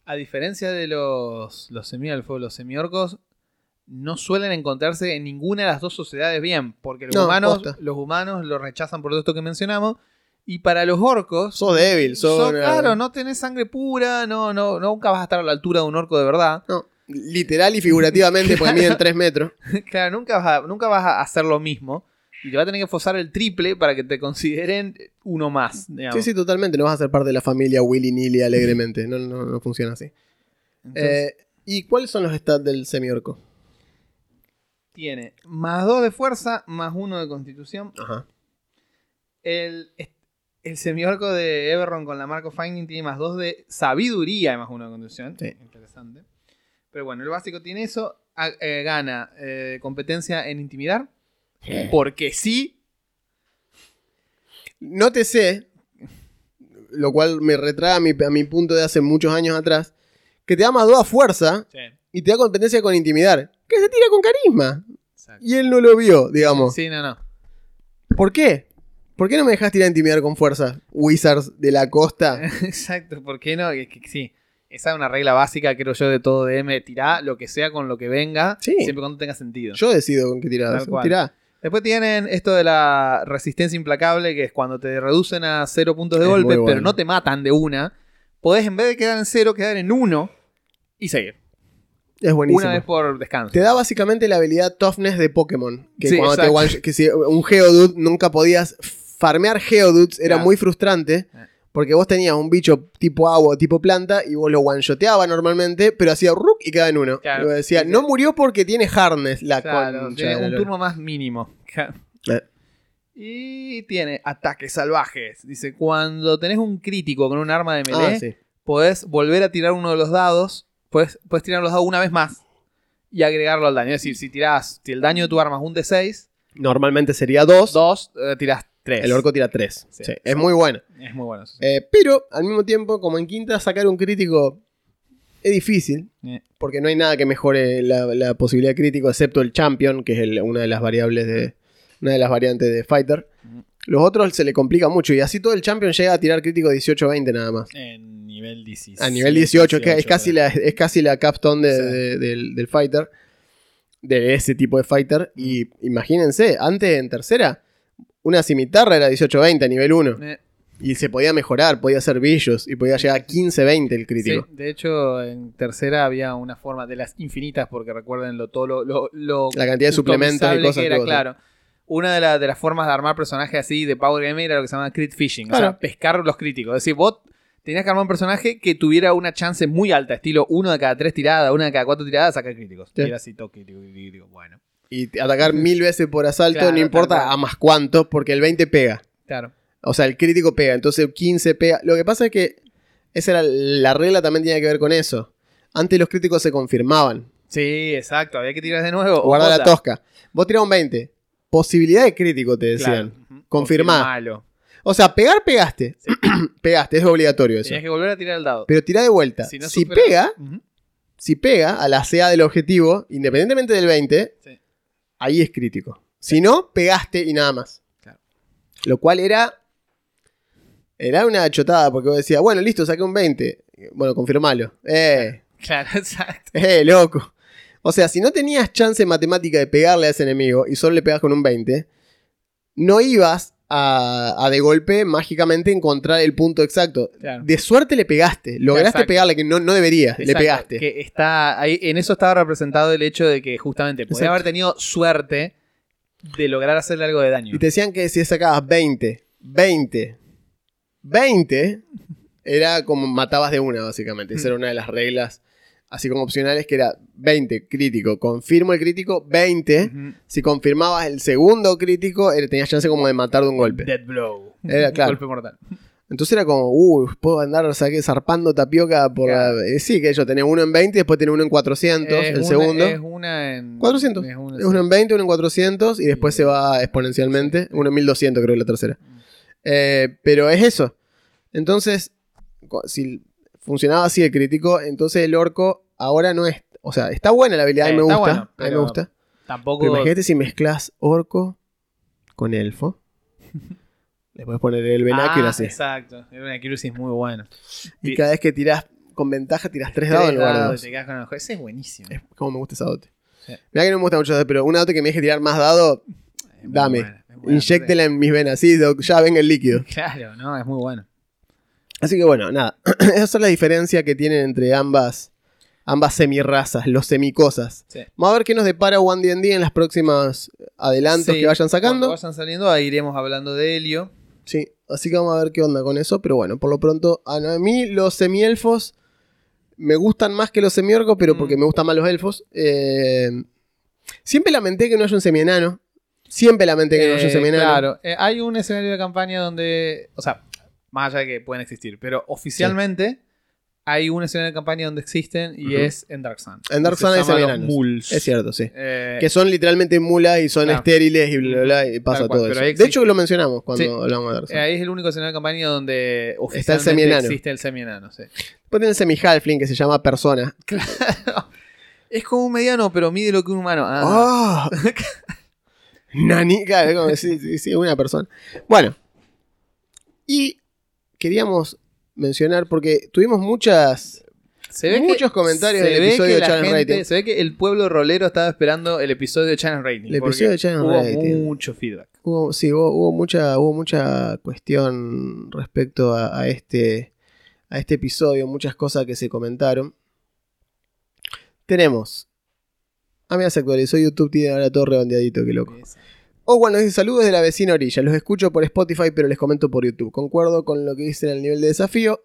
a diferencia de los, los semielfos, los semiorcos no suelen encontrarse en ninguna de las dos sociedades bien. Porque los, No, humanos, posta. los humanos lo rechazan por todo esto que mencionamos. Y para los orcos. sos débil, sos... sos- claro, no tenés sangre pura, no, no, nunca vas a estar a la altura de un orco de verdad. no, literal y figurativamente, porque miden 3 metros. (laughs) claro, nunca vas, a, nunca vas a hacer lo mismo. Y te va a tener que forzar el triple para que te consideren uno más. digamos. Sí, sí, totalmente. No vas a ser parte de la familia Willy Nilly alegremente. No, no, no funciona así. Entonces, Eh, ¿Y cuáles son los stats del semiorco? tiene más 2 de fuerza, más 1 de constitución. Ajá. El, el semiorco de Everron con la Marco Finding tiene más 2 de sabiduría y más 1 de constitución. Sí. Interesante. Pero bueno, el básico tiene eso. Eh, gana eh, competencia en intimidar. Porque sí. No te sé, lo cual me retrae a mi, a mi punto de hace muchos años atrás, que te da más 2 a fuerza y te da competencia con intimidar. Que se tira con carisma. Y él no lo vio, digamos. Sí, no, no. ¿Por qué? ¿Por qué no me dejas tirar a intimidar con fuerza? Wizards de la costa. (laughs) Exacto, ¿por qué no? Es que sí. Esa es una regla básica, creo yo, de todo DM. Tirá lo que sea con lo que venga, Sí. siempre cuando tenga sentido. Yo decido con qué tirar. Tirá. Después tienen esto de la resistencia implacable, que es cuando te reducen a cero puntos de Es golpe, bueno. pero no te matan de una. Podés, en vez de quedar en cero, quedar en uno y seguir. Es buenísimo. Una vez por descanso. Te da básicamente la habilidad Toughness de Pokémon. Que Sí, cuando te que si un Geodude nunca podías farmear Geodudes, era Claro. muy frustrante. Eh. Porque vos tenías un bicho tipo agua o tipo planta y vos lo one-shoteabas normalmente, pero hacía ruk y quedaba en uno. Claro. Y decía, no murió porque tiene harness, la Claro, concha tiene un lora". turno más mínimo. (laughs) Eh. Y tiene ataques salvajes. Dice, cuando tenés un crítico con un arma de melee, Ah, sí. podés volver a tirar uno de los dados. Puedes, puedes tirar los dados una vez más y agregarlo al daño. Es decir, si tirás, si el daño de tu arma es un D6, Normalmente sería 2. 2, tirás 3. El orco tira 3. Sí. es muy bueno. Es muy bueno. eso sí. Eh, pero al mismo tiempo, como en quinta, sacar un crítico es difícil. Eh. Porque no hay nada que mejore la, la posibilidad de crítico, excepto el champion, que es el- una de las variables de. Una de las variantes de Fighter. Los otros se le complica mucho. Y así todo el champion llega a tirar crítico 18-20 nada más. En nivel 16. A nivel 18, que es casi la, es casi la capstone de- Sí. de- del, del fighter. De ese tipo de fighter. Y imagínense, antes en tercera, una cimitarra era 18-20 a nivel 1. Eh, Y se podía mejorar, podía hacer billos y podía llegar a 15-20 el sí, crítico. de hecho, en tercera había una forma de las infinitas, porque recuerden lo, todo lo, lo, lo La cantidad de suplementos y cosas que era, claro. Una de, la- de las formas de armar personajes así de Power Game era lo que se llama crit fishing, o sea, pescar los críticos. Es decir, vos tenías que armar un personaje que tuviera una chance muy alta, estilo uno de cada tres tiradas, una de cada cuatro tiradas, sacar críticos. Sí. Y era así, toque, crítico, crítico, bueno. Y atacar mil veces por asalto, Claro, no importa a más cuánto, porque el 20 pega. Claro. O sea, el crítico pega, entonces 15 pega. Lo que pasa es que esa era la regla también tiene que ver con eso. Antes los críticos se confirmaban. Sí, exacto, había que tirar de nuevo. Guarda la Otra. tosca. Vos tirás un 20. Posibilidad de crítico, te decían. Confirmá. O sea, pegar, pegaste. (clears throat) pegaste, es obligatorio eso. Tenías que volver a tirar el dado. Pero tirá de vuelta. Si Si, no supera- pega, si pega a la CA del objetivo, independientemente del 20, Sí. Ahí es crítico. Si no, pegaste y nada más. Claro. Lo cual era. Era una chotada, porque vos decías, bueno, listo, saqué un 20. Bueno, confirmalo. Eh, Claro, (laughs) exacto. eh, loco. O sea, si no tenías chance matemática de pegarle a ese enemigo y solo le pegas con un 20, no ibas a, a de golpe mágicamente encontrar el punto exacto. Claro. De suerte le pegaste. Lograste Exacto. pegarle que no, no deberías. Le Exacto, pegaste. Que está ahí, en eso estaba representado el hecho de que justamente podía haber tenido suerte de lograr hacerle algo de daño. Y te decían que si sacabas 20, 20, 20, era como matabas de una, básicamente. Esa Mm. era una de las reglas, así como opcionales, que era 20 crítico. Confirmo el crítico, 20. Ujú. Si confirmabas el segundo crítico, era- tenías chance como de matar de un golpe. Dead blow. Era, claro. Golpe mortal. Entonces era como, uy, puedo andar saqué, zarpando tapioca por Claro. la- eh, sí, que yo tenía uno en 20 y después tenía uno en 400, Es el una- segundo. Es una en. 400. Es una, Es uno en 20, uno en 400 y después Sí. se va exponencialmente. Uno en 1200 creo que la tercera. Eh, pero es eso. Entonces, si funcionaba así el crítico, entonces el orco ahora no es... O sea, está buena la habilidad, a mí me gusta. bueno, a mí me gusta. Tampoco. Pero imagínate si mezclas orco con elfo. (laughs) Le puedes poner el vernáculo Ah, así. Exacto. El sí es muy bueno. Y cada vez que tirás con ventaja, tirás tres dados en lugar de dados, te con el. Ese es buenísimo. Es como me gusta esa dote. Sí. Mira que no me gusta mucho pero una dote que me deje tirar más muy dame. bueno. inyéctela en mis venas, sí, ya venga el líquido. (laughs) Claro, no, es muy bueno. Así que bueno, nada. (clears throat) Esa es la diferencia que tienen entre ambas, ambas semirrazas, los semicosas. Sí. Vamos a ver qué nos depara One D&D en las próximas adelantos Sí, que vayan Cuando sacando. vayan saliendo, ahí iremos hablando de Helio. Sí, así que vamos a ver qué onda con eso. Pero bueno, por lo pronto, a a mí los semielfos me gustan más que los semiorcos, pero Mm. porque me gustan más los elfos. Eh, siempre lamenté que no haya un semienano. Siempre lamenté que no haya un Eh, semienano. claro, eh, hay un escenario de campaña donde, o sea, más allá de que pueden existir, pero oficialmente hay un escenario de campaña donde existen y es en Dark Sun. En Dark Sun hay llama los semienanos. Muls. Es cierto, sí. Eh, Que son literalmente mulas y son Claro. estériles y bla, bla, bla, y pasa cual, todo eso. De hecho, lo mencionamos cuando Sí. hablamos de Dark Sun. eh, ahí es el único escenario de campaña donde Está el semienano. existe el semienano. Sí. Después tiene el semi-halfling que se llama persona. Es como un mediano, pero mide lo que un humano. Ah, ¡Ah! (laughs) Nani, claro, es como, sí, sí, sí, una persona. Bueno, y queríamos mencionar, porque tuvimos muchas. se ve muchos que, comentarios del episodio de Channel gente- Rating. Se ve que el pueblo rolero estaba esperando el episodio de Channel Rating. El episodio de Channel hubo Rating. mucho feedback. Hubo, sí, hubo, hubo mucha, hubo mucha cuestión respecto a, a este, a este episodio, muchas cosas que se comentaron. Tenemos. Ah, mira, se actualizó YouTube, tiene ahora todo redondeadito, qué loco. O bueno, dice saludos de la vecina orilla. Los escucho por Spotify, pero les comento por YouTube. Concuerdo con lo que dice en el nivel de desafío.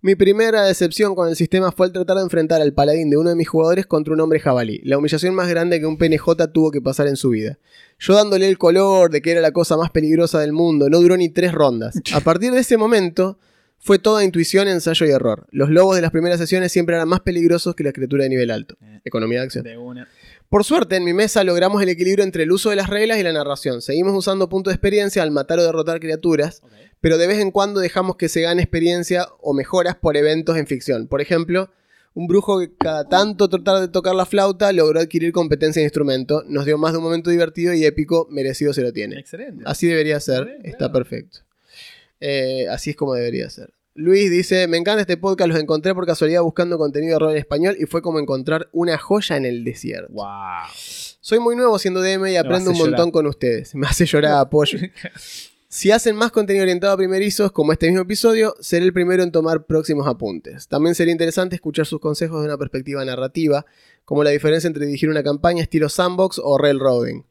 Mi primera decepción con el sistema fue el tratar de enfrentar al paladín de uno de mis jugadores contra un hombre jabalí. La humillación más grande que un PNJ tuvo que pasar en su vida. Yo dándole el color de que era la cosa más peligrosa del mundo, no duró ni tres rondas. (laughs) A partir de ese momento, fue toda intuición, ensayo y error. Los lobos de las primeras sesiones siempre eran más peligrosos que la criatura de nivel alto. Eh. Economía de acción. De una. Por suerte, en mi mesa logramos el equilibrio entre el uso de las reglas y la narración. Seguimos usando puntos de experiencia al matar o derrotar criaturas, pero de vez en cuando dejamos que se gane experiencia o mejoras por eventos en ficción. Por ejemplo, un brujo que cada tanto tratar de tocar la flauta logró adquirir competencia en instrumento, nos dio más de un momento divertido y épico, merecido se lo tiene. Excelente. Así debería ser, está claro. perfecto. Eh, así es como debería ser. Luis dice, me encanta este podcast, los encontré por casualidad buscando contenido de rol en español y fue como encontrar una joya en el desierto. Wow. Soy muy nuevo siendo DM y aprendo un montón llorar. con ustedes. (laughs) Me hace llorar apoyo. (laughs) Si hacen más contenido orientado a primerizos, como este mismo episodio, seré el primero en tomar próximos apuntes. También sería interesante escuchar sus consejos de una perspectiva narrativa, como la diferencia entre dirigir una campaña estilo sandbox o railroading.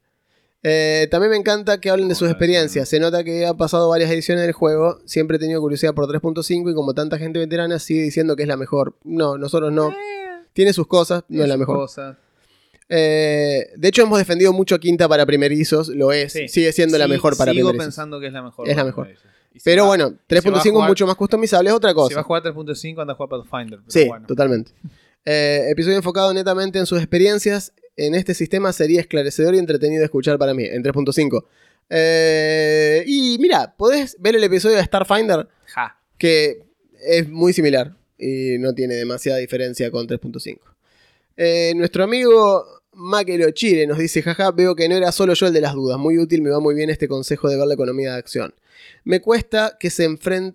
Eh, también me encanta que hablen de sus experiencias. Se nota que ha pasado varias ediciones del juego. Siempre he tenido curiosidad por 3.5 y como tanta gente veterana sigue diciendo que es la mejor. No, nosotros no. Tiene sus cosas, no es la mejor. Cosa. Eh, de hecho, hemos defendido mucho Quinta para primerizos, lo es. Sí. Sigue siendo la mejor para Sigo primerizos. pensando que es la mejor. Es la mejor. Pero va- bueno, si va a 3.5 es mucho más customizable, es otra Si va a cosa. jugar 3.5, anda a jugar Pathfinder. pero Sí, bueno. totalmente. Eh, episodio enfocado netamente en sus experiencias. En este sistema sería esclarecedor y entretenido de escuchar para mí, en 3.5. Eh, y mira, podés ver el episodio de Starfinder, Ja. que es muy similar y no tiene demasiada diferencia con 3.5. Eh, nuestro amigo Makelo Chile nos dice, jaja, veo que no era solo yo el de las dudas, muy útil, me va muy bien este consejo de ver la economía de acción. Me cuesta que se,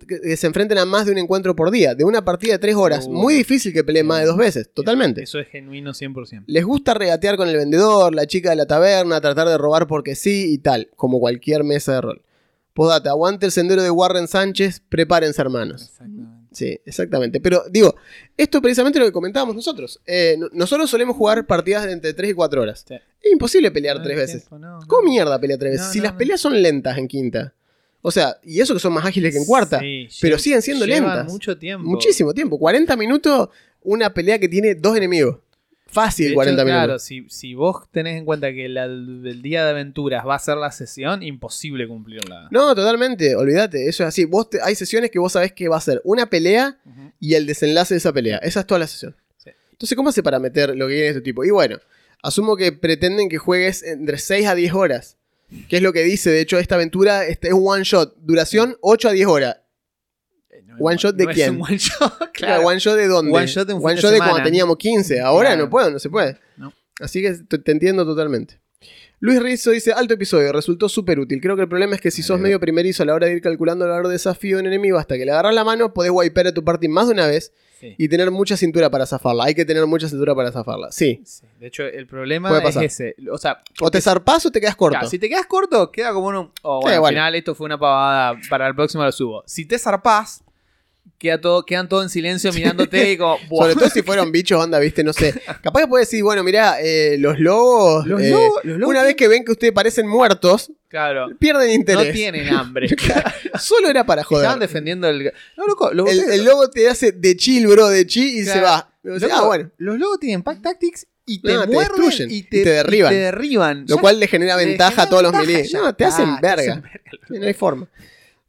que se enfrenten a más de un encuentro por día, de una partida de tres horas, Uh. muy difícil que peleen más de dos veces, totalmente. Eso es genuino 100%. Les gusta regatear con el vendedor, la chica de la taberna, tratar de robar porque sí y tal, como cualquier mesa de rol. Podata, aguante el sendero de Warren Sánchez, prepárense hermanos. Exactamente. Sí, exactamente. Pero digo, esto es precisamente lo que comentábamos nosotros. Eh, no- nosotros solemos jugar partidas de entre 3 y 4 horas. Sí. Es imposible pelear No tres veces. tiempo, no, no. ¿Cómo mierda pelea tres veces? Si las peleas son lentas en quinta. O sea, y eso que son más ágiles que en cuarta. Sí, pero siguen siendo lentas. mucho tiempo. Muchísimo tiempo. 40 minutos, una pelea que tiene dos enemigos. fácil De hecho, 40 claro, minutos. si, si vos tenés en cuenta que la- el día de aventuras va a ser la sesión, imposible cumplirla. No, totalmente, olvídate, eso es así. Vos te- hay sesiones que vos sabés que va a ser una pelea y el desenlace de esa pelea. Esa es toda la sesión. Sí. Entonces, ¿cómo hace para meter lo que quiere este tipo? Y bueno, asumo que pretenden que juegues entre 6 a 10 horas. Que es lo que dice, de hecho, esta aventura este es un one shot. Duración 8 a 10 horas. Eh, no, ¿One shot de no es quién? un one shot, (laughs) Claro. claro. ¿One shot de dónde? One shot de un fin de de cuando teníamos 15. Ahora Claro. no puedo, no se puede. No. Así que te, te entiendo totalmente. Luis Rizzo dice, alto episodio, resultó súper útil. Creo que el problema es que si sos medio primerizo a la hora de ir calculando el valor de desafío en enemigo hasta que le agarras la mano, podés wipear a tu party más de una vez Sí. y tener mucha cintura para zafarla. Hay que tener mucha cintura para zafarla. Sí. Sí. De hecho, el problema es ese. O sea, O te zarpás o te quedas corto. Si te quedas corto, queda como un. Oh, Sí, bueno, al bueno. final esto fue una pavada. Para el próximo lo subo. Si te zarpás, queda todo, quedan todos en silencio mirándote y como. (laughs) "Buah". Sobre todo si fueron bichos, onda, viste, no sé. Capaz que puedes decir, bueno, mirá, eh, los lobos. Los eh, lobos- los lobos una vez que ven que ustedes parecen muertos, Claro. pierden interés. No tienen hambre. (laughs) Solo era para Estaban joder. defendiendo el. No, loco, los El, el lobo te hace de chill, bro, de chill y Claro. se va. O sea, Loco, ah, bueno. Los logos tienen pack tactics y te No, te destruyen y y te, te derriban. y te derriban. Lo Ya cual le genera le ventaja a genera todos los ventaja, melee. ya No, te hacen verga. hacen verga. No hay forma.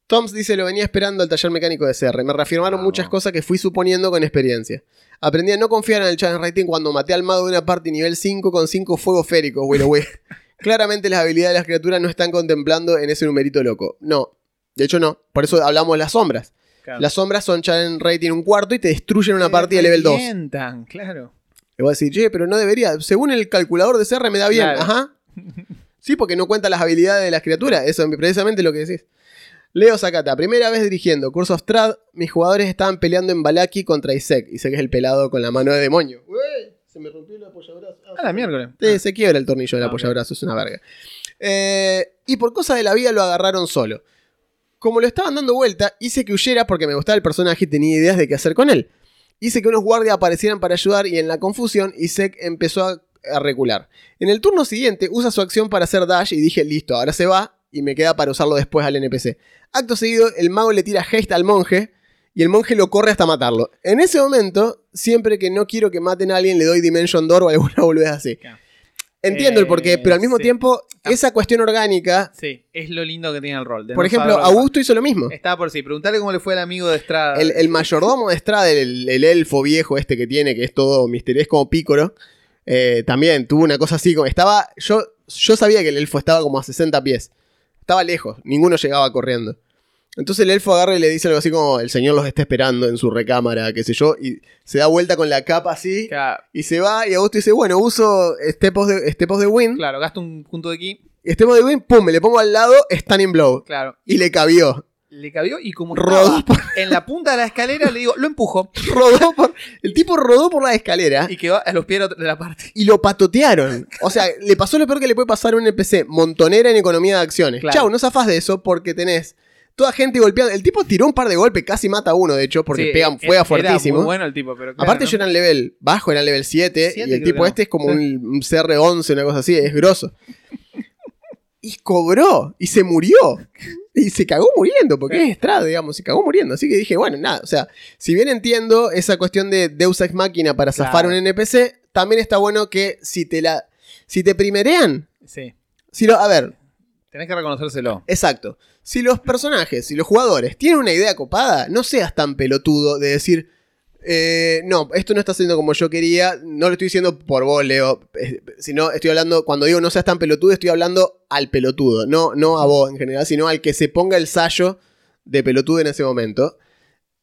Toms dice, lo venía esperando al taller mecánico de CR. Me reafirmaron muchas cosas que fui suponiendo con experiencia. Aprendí a no confiar en el challenge rating cuando maté al mago de una party nivel 5 con 5 fuegos féricos, Willow wey. (laughs) Claramente las habilidades de las criaturas no están contemplando en ese numerito loco. No. De hecho, no. Por eso hablamos de las sombras. Claro. Las sombras son challenge rating un cuarto y te destruyen una partida de level 2. revientan, claro. Le voy a decir, che, pero no debería. Según el calculador de CR me da bien. Claro. Ajá. (laughs) Sí, porque no cuenta las habilidades de las criaturas. Eso es precisamente lo que decís. Leo Sakata, primera vez dirigiendo Curse of Strad, mis jugadores estaban peleando en Balaki contra Isek. Isek es el pelado con la mano de demonio. Ué, se me rompió el apoyabrazo. Ah, la miércoles. Sí, se quiebra el tornillo del Ah, apoyabrazo, es una verga. Eh, y por cosa de la vida lo agarraron solo. Como lo estaban dando vuelta, hice que huyera porque me gustaba el personaje y tenía ideas de qué hacer con él. Hice que unos guardias aparecieran para ayudar y en la confusión Isek empezó a, a recular. En el turno siguiente usa su acción para hacer dash y dije, listo, ahora se va y me queda para usarlo después al NPC. Acto seguido, el mago le tira haste al monje y el monje lo corre hasta matarlo. En ese momento, siempre que no quiero que maten a alguien, le doy Dimension Door o alguna (laughs) boludez así. Claro. Entiendo el porqué, Eh, pero al mismo sí. tiempo, esa cuestión orgánica. Sí, es lo lindo que tiene el rol. Por no ejemplo, Augusto hizo lo mismo. Estaba por sí. Preguntarle cómo le fue al amigo de Estrada. El, el mayordomo de Strad, el, el elfo viejo este que tiene, que es todo misterioso, como pícoro, eh, también tuvo una cosa así. Como, estaba, yo, yo sabía que el elfo estaba como a 60 pies. Estaba lejos, ninguno llegaba corriendo. Entonces el elfo agarra y le dice algo así como: El señor los está esperando en su recámara, qué sé yo, y se da vuelta con la capa así. Claro, Y se va, y Augusto dice: Bueno, uso Stepos de, Stepos de Wind. claro, gasto un punto de aquí. Stepos de Wind, pum, me le pongo al lado Stunning Blow. Claro. Y le cabió. Le cabió y como Rodó estaba en la punta de la escalera, le digo, lo empujo. (laughs) Rodó por, el tipo rodó por la escalera Y quedó a los pies de la parte. y lo patotearon. O sea, le pasó lo peor que le puede pasar a un NPC, montonera en economía de acciones. Claro. Chau, no zafás de eso porque tenés toda gente golpeada. El tipo tiró un par de golpes, casi mata a uno, de hecho, porque Sí, juega era fuertísimo. muy bueno el tipo, pero claro, Aparte ¿no? yo era en level bajo, era en level 7, Siete y el tipo este es como un, un CR11, una cosa así, es grosso. Y cobró, y se murió. Y se cagó muriendo, porque es Estrada, digamos, se cagó muriendo. Así que dije, bueno, nada, o sea, si bien entiendo esa cuestión de Deus Ex Máquina para zafar Claro. un NPC, también está bueno que si te la... Si te primerean, Sí, si lo, a ver, tenés que reconocérselo. Exacto. Si los personajes, si los jugadores tienen una idea copada, no seas tan pelotudo de decir, eh, no, esto no está siendo como yo quería, no lo estoy diciendo por vos, Leo, eh, sino estoy hablando, cuando digo no seas tan pelotudo, estoy hablando al pelotudo, no, no a vos en general, sino al que se ponga el sallo de pelotudo en ese momento.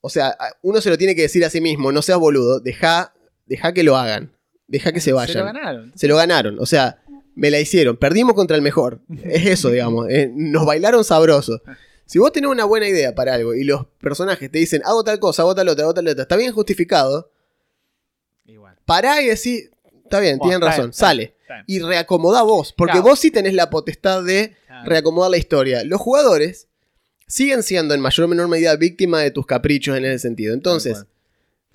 O sea, uno se lo tiene que decir a sí mismo, no seas boludo, deja, deja que lo hagan, deja que se Se vayan. lo ganaron. Se lo ganaron, o sea, me la hicieron, perdimos contra el mejor. (laughs) Es eso, digamos, eh, nos bailaron sabroso. (laughs) Si vos tenés una buena idea para algo y los personajes te dicen, hago tal cosa, hago tal otra, hago tal otra, está bien justificado, Igual. pará y decís, está bien, tienen razón, sale. Y reacomoda vos, porque Claro. vos sí tenés la potestad de Claro. reacomodar la historia. Los jugadores siguen siendo en mayor o menor medida víctima de tus caprichos en ese sentido. Entonces,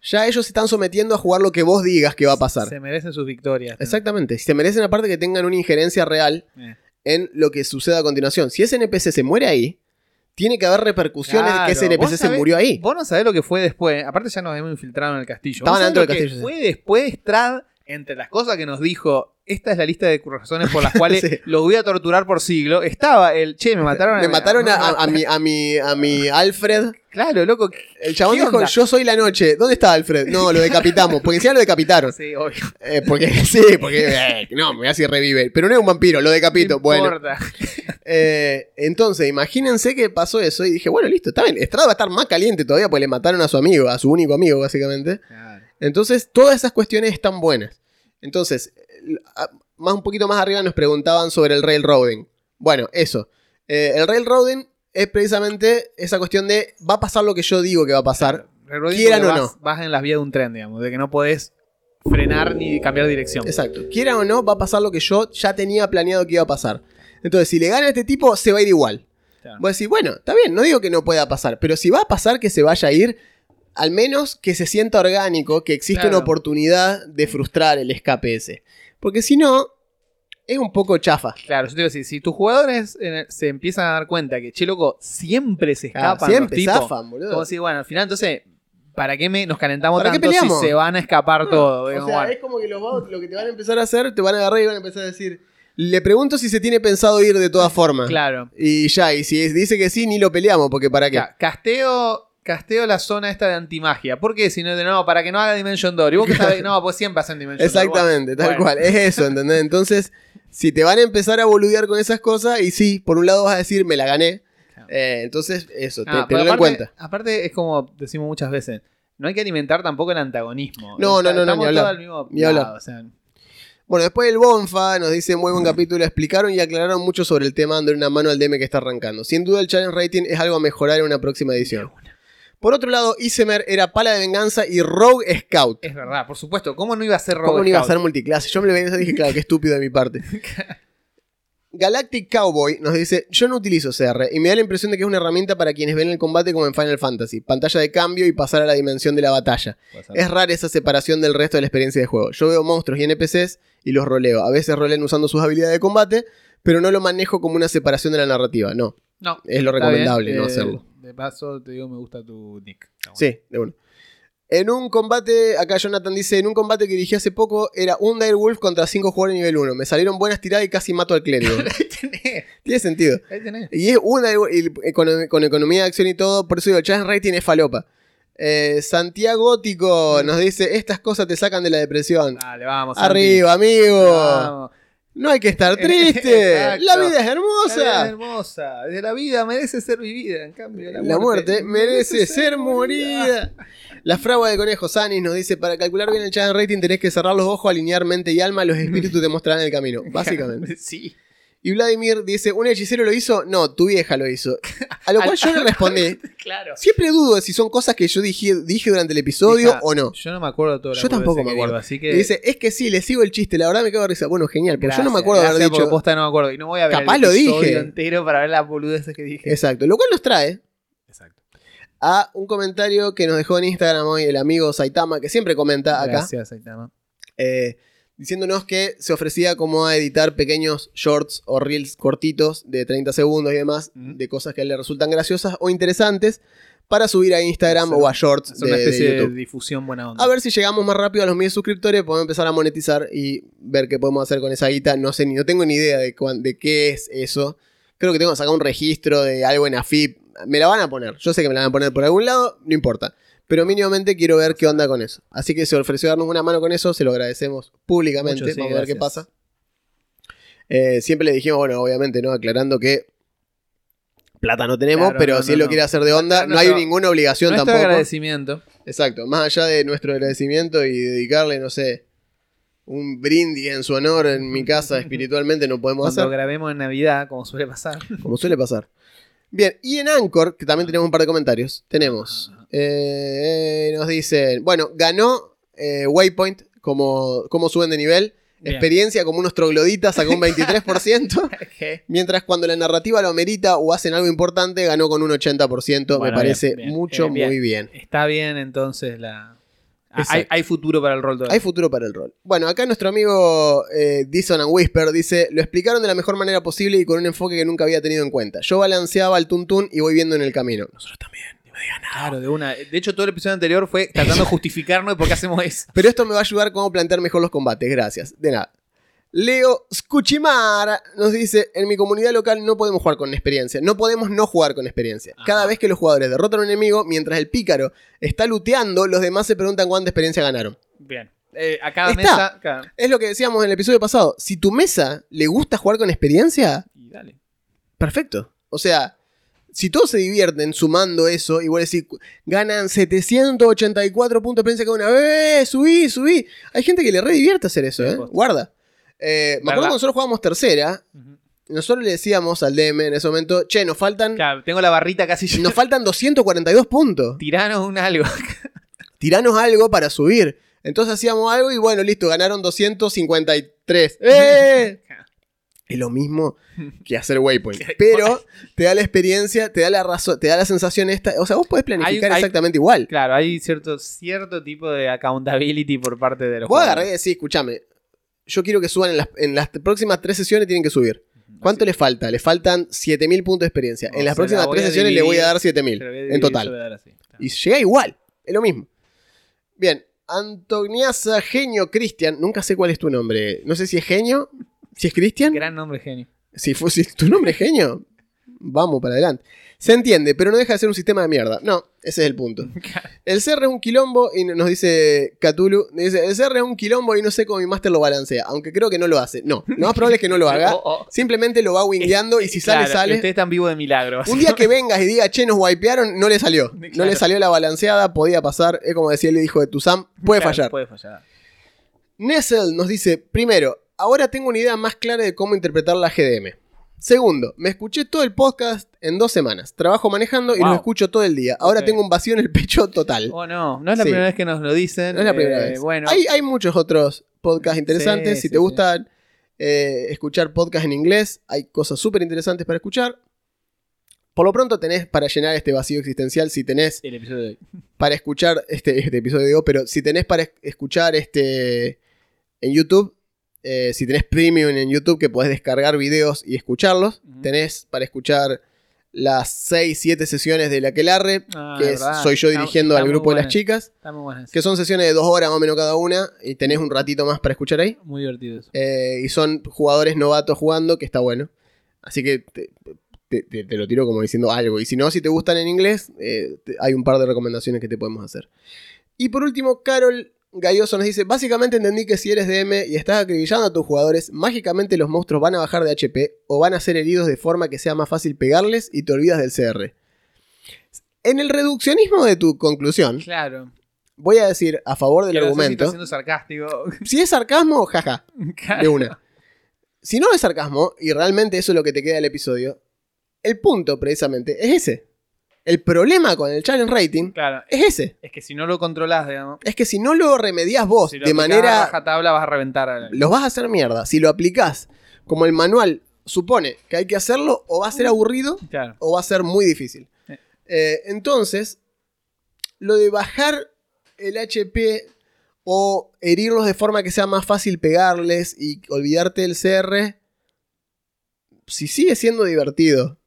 ya ellos se están sometiendo a jugar lo que vos digas que va a pasar. Se merecen sus victorias. Exactamente. Se merecen aparte que tengan una injerencia real Eh. en lo que suceda a continuación. Si ese NPC se muere ahí, tiene que haber repercusiones de que ese NPC vos se sabés- murió ahí. Vos no sabés lo que fue después. Aparte ya nos hemos infiltrado en el castillo. Estaban ¿Vos sabés dentro del que castillo, Fue después Strad entre las cosas que nos dijo, esta es la lista de razones por las (laughs) cuales Sí. los voy a torturar por siglo, estaba el, che, me mataron Me mataron a, a- a mi, a, mi, a mi Alfred. Claro, loco. El chabón ¿Qué dijo, onda? yo soy la noche. ¿Dónde está Alfred? No, lo decapitamos. Porque encima lo decapitaron. Sí, obvio. Eh, porque (laughs) sí, porque eh, no, me hace revive. Pero no es un vampiro, lo decapito. No Bueno, importa. (laughs) eh, entonces imagínense que pasó eso y dije, bueno, listo, está bien. Estrada va a estar más caliente todavía porque le mataron a su amigo, a su único amigo, básicamente. Claro. Entonces, todas esas cuestiones están buenas. Entonces, a- más un poquito más arriba nos preguntaban sobre el railroading. Bueno, eso. Eh, el railroading es precisamente esa cuestión de va a pasar lo que yo digo que va a pasar. Quieran o vas, vas en las vías de un tren, digamos, de que no podés frenar ni cambiar dirección. Exacto. Quiera o no, va a pasar lo que yo ya tenía planeado que iba a pasar. Entonces, si le gana a este tipo, se va a ir igual. Claro. Voy a decir, bueno, está bien, no digo que no pueda pasar, pero si va a pasar que se vaya a ir, al menos que se sienta orgánico, que existe Claro. una oportunidad de frustrar el escape ese. Porque si no, es un poco chafa. Claro, yo te iba a decir, si tus jugadores eh, se empiezan a dar cuenta que, che, loco, siempre se Ah, escapan siempre los zafan, boludo. como si, bueno, al final, entonces, ¿para qué me, nos calentamos ¿Para qué si peleamos? se van a escapar todos? O Digamos, sea, bueno. es como que los bots lo que te van a empezar a hacer, te van a agarrar y van a empezar a decir, le pregunto si se tiene pensado ir de todas formas. Claro. Y ya, y si dice que sí, ni lo peleamos, porque para qué. Ca- Casteo, casteo la zona esta de antimagia. ¿Por qué? Si no, de no, para que no haga Dimension Door. Y vos que (laughs) sabés, no, pues siempre hacen Dimension Door. Exactamente, tal bueno. cual. Es eso, ¿entendés? Entonces, si te van a empezar a boludear con esas cosas, y sí, por un lado vas a decir, me la gané. Claro. eh, entonces, eso, te, Ah, tenlo en cuenta. Aparte, es como decimos muchas veces. No hay que alimentar tampoco el antagonismo. No, no, no, no, ni hablar. al mismo Ni hablar. lado, o sea, Bueno, después el Bonfa nos dice muy buen capítulo. Explicaron y aclararon mucho sobre el tema dándole una mano al DM que está arrancando. Sin duda, el challenge rating es algo a mejorar en una próxima edición. Por otro lado, Isemer era pala de venganza y Rogue Scout. es verdad, por supuesto. ¿Cómo no iba a ser Rogue ¿Cómo no iba a Scout? ser multiclase? Yo me lo veía y dije, claro, qué estúpido de mi parte. (laughs) Galactic Cowboy nos dice, yo no utilizo CR y me da la impresión de que es una herramienta para quienes ven el combate como en Final Fantasy, pantalla de cambio y pasar a la dimensión de la batalla. Es rara esa separación del resto de la experiencia de juego. Yo veo monstruos y NPCs y los roleo. A veces rolean usando sus habilidades de combate, pero no lo manejo como una separación de la narrativa. No, No, es lo recomendable bien. no Eh, hacerlo. De paso, te digo, me gusta tu nick. Bueno. Sí, de uno. En un combate, acá Jonathan dice, en un combate que dirigí hace poco, era un Direwolf contra 5 jugadores nivel 1. Me salieron buenas tiradas y casi mato al clérigo. (laughs) Ahí tenés, Tiene sentido. ahí tenés. Y es una y con, con economía de acción y todo, por eso digo, el challenge rating es falopa. Eh, Santiago Gótico nos dice, estas cosas te sacan de la depresión. Dale, vamos. Santi. Arriba, amigo. Vamos. No hay que estar (laughs) triste. La vida es La vida es hermosa. hermosa. De la vida merece ser vivida. En cambio, la, La muerte merece ser morida. La fragua de conejo Sanis nos dice: Para calcular bien el challenge rating tenés que cerrar los ojos, alinear mente y alma, los espíritus te mostrarán el camino. (laughs) Básicamente. sí. Y Vladimir dice: ¿Un hechicero lo hizo? No, tu vieja lo hizo. A lo (laughs) cual yo le (laughs) respondí: Claro. Siempre dudo de si son cosas que yo dije, dije durante el episodio Hija, o no. Yo no me acuerdo de todo Yo tampoco me acuerdo. así Y que. dice: Es que sí, le sigo el chiste, la verdad me cago de risa. Bueno, genial, pero yo no me acuerdo de haber dicho. posta no me acuerdo. Y no voy a ver Capaz el lo episodio dije. entero para ver las boludeces que dije. Exacto. Lo cual nos trae Exacto. a un comentario que nos dejó en Instagram hoy el amigo Saitama, que siempre comenta acá. Gracias, Aitama. eh, diciéndonos que se ofrecía como a editar pequeños shorts o reels cortitos de 30 segundos y demás, de cosas que a él le resultan graciosas o interesantes, para subir a Instagram Hacer- o a shorts Es de, una de especie de, YouTube. difusión buena onda. A ver si llegamos más rápido a los mil suscriptores, podemos empezar a monetizar y ver qué podemos hacer con esa guita. No sé, ni no tengo ni idea de, cuán- de qué es eso. Creo que tengo que sacar un registro de algo en AFIP. Me la van a poner. Yo sé que me la van a poner por algún lado, no importa. Pero mínimamente quiero ver qué onda con eso. Así que se ofreció darnos una mano con eso, se lo agradecemos públicamente. Mucho, sí, Vamos a ver qué pasa. Eh, siempre le dijimos, bueno, obviamente, ¿no? Aclarando que plata no tenemos, Claro, pero no, si no, él lo quiere hacer de onda, no hay ninguna obligación Nuestro tampoco. agradecimiento. Exacto, más allá de nuestro agradecimiento y dedicarle, no sé, un brindis en su honor en mi casa (laughs) espiritualmente no podemos Cuando hacer, grabemos en Navidad, como suele pasar. como suele pasar. Bien, y en Anchor, que también tenemos un par de comentarios, tenemos, eh, nos dicen, bueno, ganó eh, Waypoint como, como suben de nivel, Bien. experiencia como unos trogloditas sacó un (laughs) 23%, ¿Qué? mientras cuando la narrativa lo amerita o hacen algo importante ganó con un 80%, me Bueno, parece bien, bien, mucho, muy bien. Está bien entonces la. Hay, hay futuro para el rol todavía. Hay futuro para el rol. Bueno, acá nuestro amigo eh, Dison and Whisper dice: Lo explicaron de la mejor manera posible y con un enfoque que nunca había tenido en cuenta. Yo balanceaba el tuntún y voy viendo en el camino. Nosotros también. Claro, de una. De hecho, todo el episodio anterior fue tratando de (laughs) justificarnos de por qué hacemos eso. Pero esto me va a ayudar a cómo plantear mejor los combates. Gracias. De nada. Leo Scuchimara nos dice, en mi comunidad local no podemos jugar con experiencia, no podemos no jugar con experiencia. Ajá. Cada vez que los jugadores derrotan a un enemigo, mientras el pícaro está luteando, los demás se preguntan cuánta experiencia ganaron. Bien. Eh, a cada Está. mesa. cada- Es lo que decíamos en el episodio pasado, si tu mesa le gusta jugar con experiencia, Y dale. perfecto. O sea, si todos se divierten sumando eso y vos decís, ganan 784 puntos de experiencia cada una, ¡eh! Subí, subí. Hay gente que le re divierte hacer eso, ¿eh? Guarda. Eh, me acuerdo cuando nosotros jugábamos tercera, nosotros le decíamos al DM en ese momento, che, nos faltan, Claro, tengo la barrita casi nos faltan 242 puntos. Tiranos un algo. (laughs) Tiranos algo para subir. Entonces hacíamos algo y bueno, listo, ganaron 253. (laughs) ¡Eh! Es lo mismo (laughs) que hacer waypoint. (laughs) Pero te da la experiencia, te da la razón, te da la sensación esta. O sea, vos podés planificar Hay- hay- exactamente igual. Claro, hay cierto, cierto tipo de accountability por parte de los Vos agarré y decís, escúchame, yo quiero que suban en las, en las próximas tres sesiones tienen que subir. ¿Cuánto le falta? Le faltan 7000 puntos de experiencia. O en las próximas tres sesiones le voy a dar 7000 Pero voy a en total. así. Y llega igual, es lo mismo. Bien, Antoniasa Genio Cristian, nunca sé cuál es tu nombre. No sé si es Genio, si es Cristian. Gran nombre genio. Si, fue, si tu nombre es Genio, vamos para adelante. Se entiende, pero no deja de ser un sistema de mierda. No, ese es el punto. (laughs) El CR es un quilombo y nos dice Cthulhu, dice, el CR es un quilombo y no sé cómo mi máster lo balancea, aunque creo que no lo hace. No, lo más probable es que no lo (laughs) haga. Oh, oh. Simplemente lo va wingueando y si (laughs) sale, Claro, sale. Usted es tan vivo de milagro. Un día que vengas y diga, che, nos wipearon, no le salió. No le salió la balanceada, podía pasar. Es como decía el hijo de Tuzam, puede Claro, fallar. Puede fallar. Nessel nos dice, primero, ahora tengo una idea más clara de cómo interpretar la GDM. Segundo, me escuché todo el podcast en dos semanas. Trabajo manejando y Wow. lo escucho todo el día. Ahora tengo un vacío en el pecho total. Oh, no. No es la Sí. primera vez que nos lo dicen. No es la primera Eh, vez. Bueno, Hay, hay muchos otros podcasts interesantes. Sí, si sí, te sí. gusta eh, escuchar podcasts en inglés, hay cosas súper interesantes para escuchar. Por lo pronto tenés para llenar este vacío existencial, si tenés el episodio de hoy. para escuchar este, este episodio de hoy, pero si tenés para es- escuchar este en YouTube, eh, si tenés premium en YouTube que podés descargar videos y escucharlos, tenés para escuchar las 6, 7 sesiones de la Aquelarre, Ah, que es- soy yo dirigiendo está al grupo de las chicas, que son sesiones de dos horas más o menos cada una, y tenés un ratito más para escuchar ahí. Muy divertido eso. Eh, y son jugadores novatos jugando, que está bueno. Así que te, te- te- te lo tiro como diciendo algo. Y si no, si te gustan en inglés, eh, hay un par de recomendaciones que te podemos hacer. Y por último, Carol Galloso nos dice: Básicamente entendí que si eres DM y estás acribillando a tus jugadores, mágicamente los monstruos van a bajar de HP o van a ser heridos de forma que sea más fácil pegarles y te olvidas del CR. En el reduccionismo de tu conclusión, Claro. voy a decir a favor del si argumento. está siendo sarcástico. Si es sarcasmo, jaja. De una. Si no es sarcasmo, y realmente eso es lo que te queda del episodio, el punto precisamente es ese. El problema con el challenge rating Claro. es ese. Es que si no lo controlás, digamos. Es que si no lo remedias vos Si lo de manera. rajatabla vas a reventar. a Los vas a hacer mierda. Si lo aplicás como el manual supone que hay que hacerlo, o va a ser aburrido Claro. o va a ser muy difícil. Eh, entonces, lo de bajar el HP o herirlos de forma que sea más fácil pegarles y olvidarte del CR, si sigue siendo divertido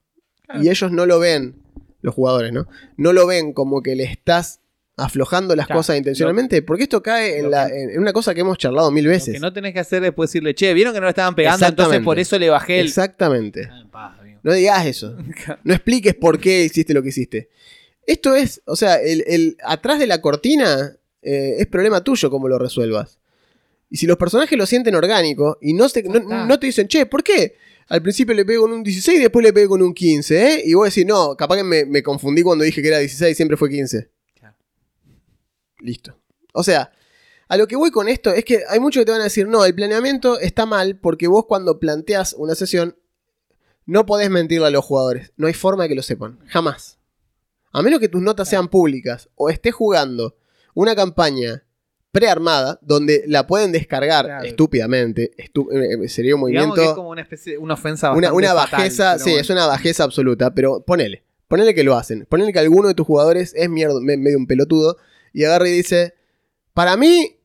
Claro. y ellos no lo ven, los jugadores, ¿no? No lo ven como que le estás aflojando las Claro, cosas intencionalmente, porque esto cae en, lo la- en- una cosa que hemos charlado mil Lo veces. que no tenés que hacer es después decirle, che, vieron que no le estaban pegando, entonces por eso le bajé el. Exactamente. Ah. No digas eso. (laughs) No expliques por qué hiciste lo que hiciste. Esto es, o sea, el, el atrás de la cortina eh, es problema tuyo cómo lo resuelvas. Y si los personajes lo sienten orgánico y no, se, no, te dicen, che, ¿por qué? Al principio le pego con un 16 y después le pego con un 15, ¿eh? Y vos decís, no, capaz que me, me confundí cuando dije que era 16 y siempre fue 15. Claro. Listo. O sea, a lo que voy con esto es que hay muchos que te van a decir, no, el planeamiento está mal porque vos cuando planteas una sesión no podés mentirle a los jugadores. No hay forma de que lo sepan. Jamás. A menos que tus notas sean públicas o estés jugando una campaña prearmada donde la pueden descargar Claro. estúpidamente. estu- eh, sería un Digamos que es movimiento. como una especie, una ofensa Una, una bajeza, sí, bueno. es una bajeza absoluta, pero ponele. Ponele que lo hacen. Ponele que alguno de tus jugadores es mierda, me- medio un pelotudo y agarra y dice: Para mí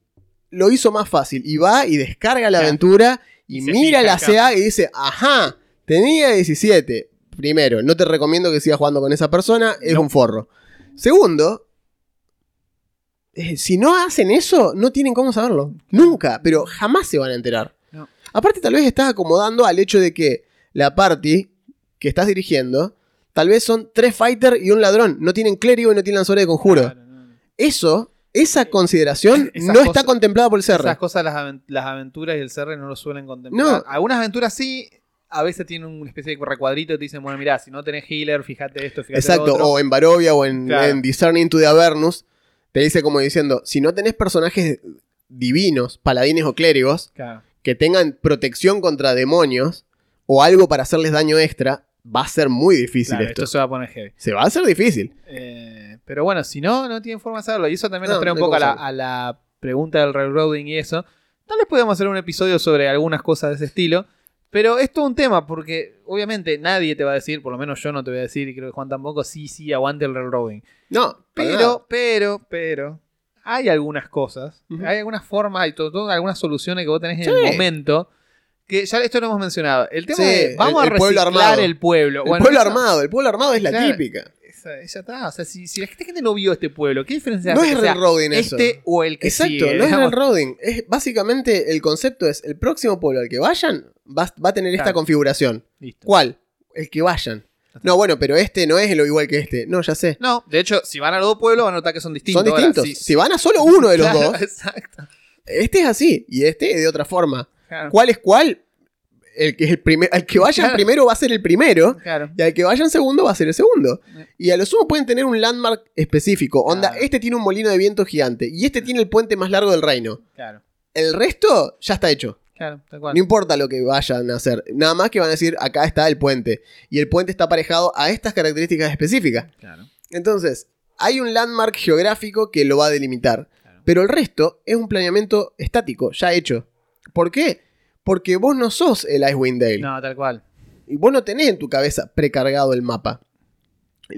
lo hizo más fácil. Y va y descarga la Claro. aventura y, mira la. CA y dice: Ajá, tenía 17. Primero, no te recomiendo que sigas jugando con esa persona, es No. un forro. Segundo, eh, si no hacen eso, no tienen cómo saberlo. Nunca, pero jamás se van a enterar. No. Aparte, tal vez estás acomodando al hecho de que la party que estás dirigiendo, tal vez son tres fighters y un ladrón. No tienen clérigo y no tienen lanzadores de conjuro. Claro, no, no. Eso, esa consideración (laughs) Esas no cosas- está contemplada por el CR. Esas cosas las, aven- las aventuras y el CR no lo suelen contemplar. No. Algunas aventuras sí, a veces tienen una especie de recuadrito y te dicen, bueno, mira, si no tenés healer, fíjate esto, fíjate Exacto, lo otro. o en Barovia o en, Claro. en Discerning to the Avernus, te dice como diciendo, si no tenés personajes divinos, paladines o clérigos, Claro. que tengan protección contra demonios o algo para hacerles daño extra, va a ser muy difícil Claro, esto. esto se va a poner heavy. Se va a hacer difícil. Eh, pero bueno, si no, no tienen forma de saberlo. Y eso también No, nos trae un no poco a la, a la pregunta del railroading y eso. Tal vez podemos hacer un episodio sobre algunas cosas de ese estilo. Pero es todo un tema porque obviamente nadie te va a decir, por lo menos yo no te voy a decir y creo que Juan tampoco, sí, sí, aguante el railroading. No. Pero, pero, pero, hay algunas cosas, hay algunas formas, hay todo, todo- algunas soluciones que vos tenés en el momento. Que ya esto lo hemos mencionado. El tema Sí, de vamos el- el a pueblo reciclar armado. el pueblo. el pueblo armado, el pueblo armado es la Claro. típica. esa- está. O sea, si, si la gente no vio este pueblo, ¿qué diferencia No es que sea railroading eso. este o el que Exacto, sigue? no es digamos? railroading. Es, básicamente el concepto es, el próximo pueblo al que vayan va, va a tener esta Claro. configuración. Listo. ¿Cuál? El que vayan. está. No, bueno, pero este no es lo igual que este. No, ya sé. No, de hecho, si van a los dos pueblos, van a notar que son distintos. Son Ahora, distintos. sí, Si van a solo uno de los claro, dos, Exacto. este es así y este es de otra forma. Claro. ¿Cuál es cuál? El que, es el primer, al que vayan Claro. primero va a ser el primero Claro. y al que vayan segundo va a ser el segundo. Eh. Y a lo sumo pueden tener un landmark específico. Onda, Claro. este tiene un molino de viento gigante y este tiene el puente más largo del reino. Claro. El resto ya está hecho. Claro, tal cual. No importa lo que vayan a hacer. Nada más que van a decir, acá está el puente. Y el puente está aparejado a estas características específicas. Claro. Entonces, hay un landmark geográfico que lo va a delimitar. Claro. Pero el resto es un planeamiento estático, ya hecho. ¿Por qué? Porque vos no sos el Icewind Dale. No, tal cual. Y vos no tenés en tu cabeza precargado el mapa.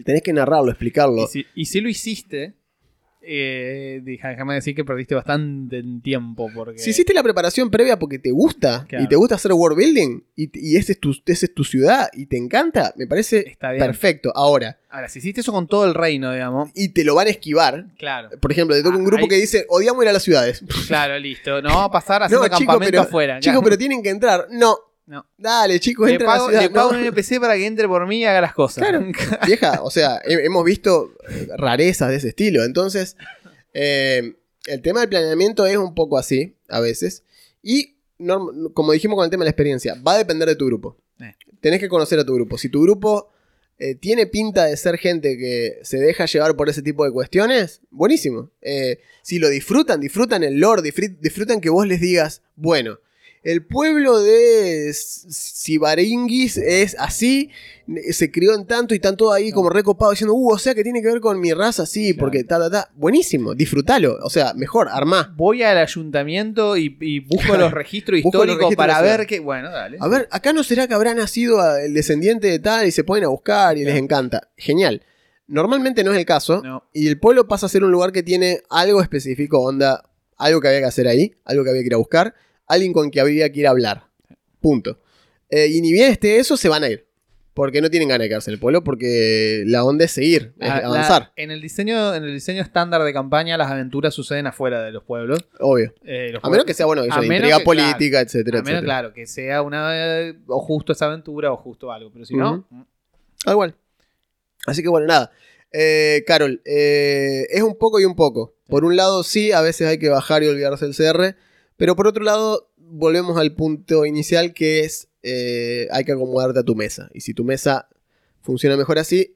Tenés que narrarlo, explicarlo. Y si, y si lo hiciste, eh, déjame decir que perdiste bastante en tiempo. Porque... Si hiciste la preparación previa porque te gusta Claro. y te gusta hacer world building y, y esa es tu, esa es tu ciudad y te encanta, me parece Está bien. perfecto. Ahora, Ahora, si hiciste eso con todo el reino, digamos. y te lo van a esquivar. Claro. Por ejemplo, te toca un Ah, grupo ahí- que dice, odiamos ir a las ciudades. Claro, listo. No va a pasar haciendo (laughs) No, chico, campamento pero, afuera. chico, claro. pero tienen que entrar. No, No. dale, chicos, Le entra a la pago, ciudad. le pago No. un NPC para que entre por mí y haga las cosas. Claro, (laughs) vieja, o sea, he- hemos visto rarezas de ese estilo. Entonces, eh, el tema del planeamiento es un poco así, a veces. Y, como dijimos con el tema de la experiencia, va a depender de tu grupo. Eh. Tenés que conocer a tu grupo. Si tu grupo eh, tiene pinta de ser gente que se deja llevar por ese tipo de cuestiones, buenísimo. Si lo disfrutan, disfrutan el lore, disfr- disfrutan que vos les digas, bueno, el pueblo de S- Sibaringis es así, se crió en tanto y están todos ahí como recopados diciendo, uh, o sea que tiene que ver con mi raza, sí, Claro. porque ta, ta, ta. Buenísimo, disfrútalo. O sea, mejor, armá. Voy al ayuntamiento y, y busco los registros los históricos registros para ver que. Bueno, dale. A ver, acá no será que habrá nacido el descendiente de tal y se ponen a buscar y les encanta. Genial. Normalmente no es el caso. No. Y el pueblo pasa a ser un lugar que tiene algo específico, onda, algo que había que hacer ahí, algo que había que ir a buscar, alguien con que habría que ir a hablar. Punto. Eh, y ni bien esté eso, se van a ir. Porque no tienen ganas de quedarse en el pueblo, porque la onda es seguir, es La- la- avanzar, en, el diseño, en el diseño estándar de campaña, las aventuras suceden afuera de los pueblos. obvio. Eh, los A menos que sea, bueno, eso, intriga que, política, etcétera, A menos, etcétera. claro, que sea una. eh, o justo esa aventura o justo algo. Pero si no. mm, Tal cual. Así que bueno, nada. Eh, Carol, eh, es un poco y un poco. Por un lado, sí, a veces hay que bajar y olvidarse del CR. Pero por otro lado, volvemos al punto inicial que es eh, hay que acomodarte a tu mesa. Y si tu mesa funciona mejor así,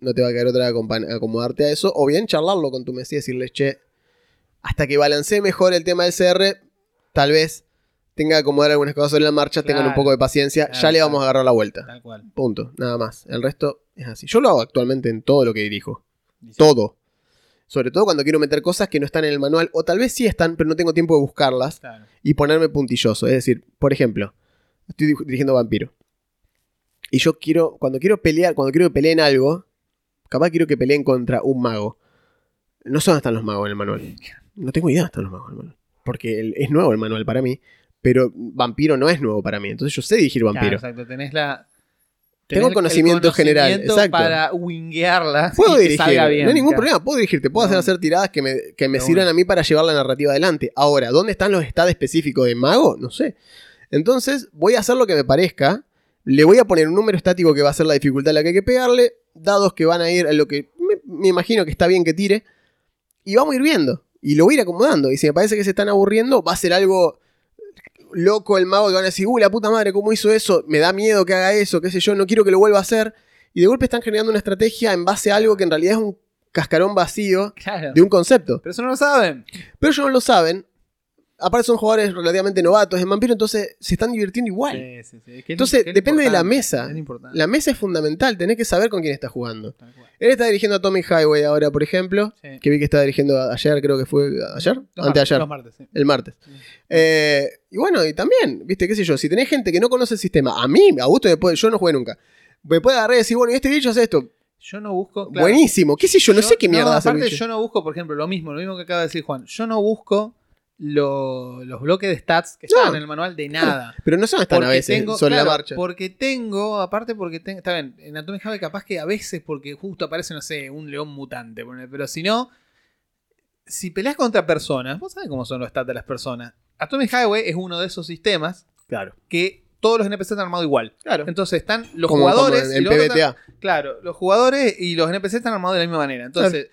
no te va a quedar otra que acomodarte a eso. O bien charlarlo con tu mesa y decirles, che, hasta que balancee mejor el tema del CR, tal vez tenga que acomodar algunas cosas sobre la marcha, tengan un poco de paciencia, Claro, ya le vamos a agarrar la vuelta. Tal cual. Punto, nada más. El resto es así. Yo lo hago actualmente en todo lo que dirijo. Dice- Todo. Sobre todo cuando quiero meter cosas que no están en el manual, o tal vez sí están, pero no tengo tiempo de buscarlas Claro. y ponerme puntilloso. Es decir, por ejemplo, estoy di- dirigiendo vampiro. Y yo quiero, cuando quiero pelear, cuando quiero que peleen algo, capaz quiero que peleen contra un mago. No sé dónde están los magos en el manual. No tengo idea dónde están los magos en el manual. Porque es nuevo el manual para mí, pero vampiro no es nuevo para mí. Entonces yo sé dirigir Claro, vampiro. exacto. Tenés la. Tengo conocimiento general, exacto. Para winguearla Puedo y que dirigir, salga bien. no hay ningún claro. problema, puedo dirigir, te puedo hacer No. hacer tiradas que me, que me sirvan a mí para llevar la narrativa adelante. Ahora, ¿dónde están los stats específicos de mago? No sé. Entonces, voy a hacer lo que me parezca, le voy a poner un número estático que va a ser la dificultad a la que hay que pegarle, dados que van a ir a lo que me, me imagino que está bien que tire, y vamos a ir viendo. Y lo voy a ir acomodando. Y si me parece que se están aburriendo, va a ser algo loco el mago que van a decir, uy, la puta madre, ¿cómo hizo eso? Me da miedo que haga eso, qué sé yo, no quiero que lo vuelva a hacer. Y de golpe están generando una estrategia en base a algo que en realidad es un cascarón vacío Claro. de un concepto. Pero eso no lo saben. Pero ellos no lo saben. Aparte son jugadores relativamente novatos en Vampiro, entonces se están divirtiendo igual. Sí, sí, sí. Es que es- Entonces, es depende de la mesa. La mesa es fundamental, tenés que saber con quién estás jugando. Él está dirigiendo a Tommy Highway ahora, por ejemplo, que vi que estaba dirigiendo ayer, creo que fue ayer, antes ayer, martes, el martes. Eh, y bueno, y también, viste, qué sé yo, si tenés gente que no conoce el sistema, a mí, a gusto yo no jugué nunca, me puede agarrar y decir, bueno, y este bicho hace esto, Yo no busco. claro, buenísimo, qué sé yo, no sé qué mierda hace el Aparte, yo no busco, por ejemplo, lo mismo, lo mismo que acaba de decir Juan. Yo no busco lo- los bloques de stats que No. están en el manual de nada. (laughs) Pero no son tan a veces tengo- sobre claro, la marcha. Porque tengo, aparte porque tengo, está bien, en Atomic Habit capaz que a veces porque justo aparece, no sé, un león mutante, pero si no, si peleas contra personas, vos sabés cómo son los stats de las personas. Atomic Highway es uno de esos sistemas Claro. que todos los NPCs están armados igual. Claro. Entonces están los como, como jugadores y los otros PBTA. Claro, los jugadores y los NPC están armados de la misma manera. Entonces,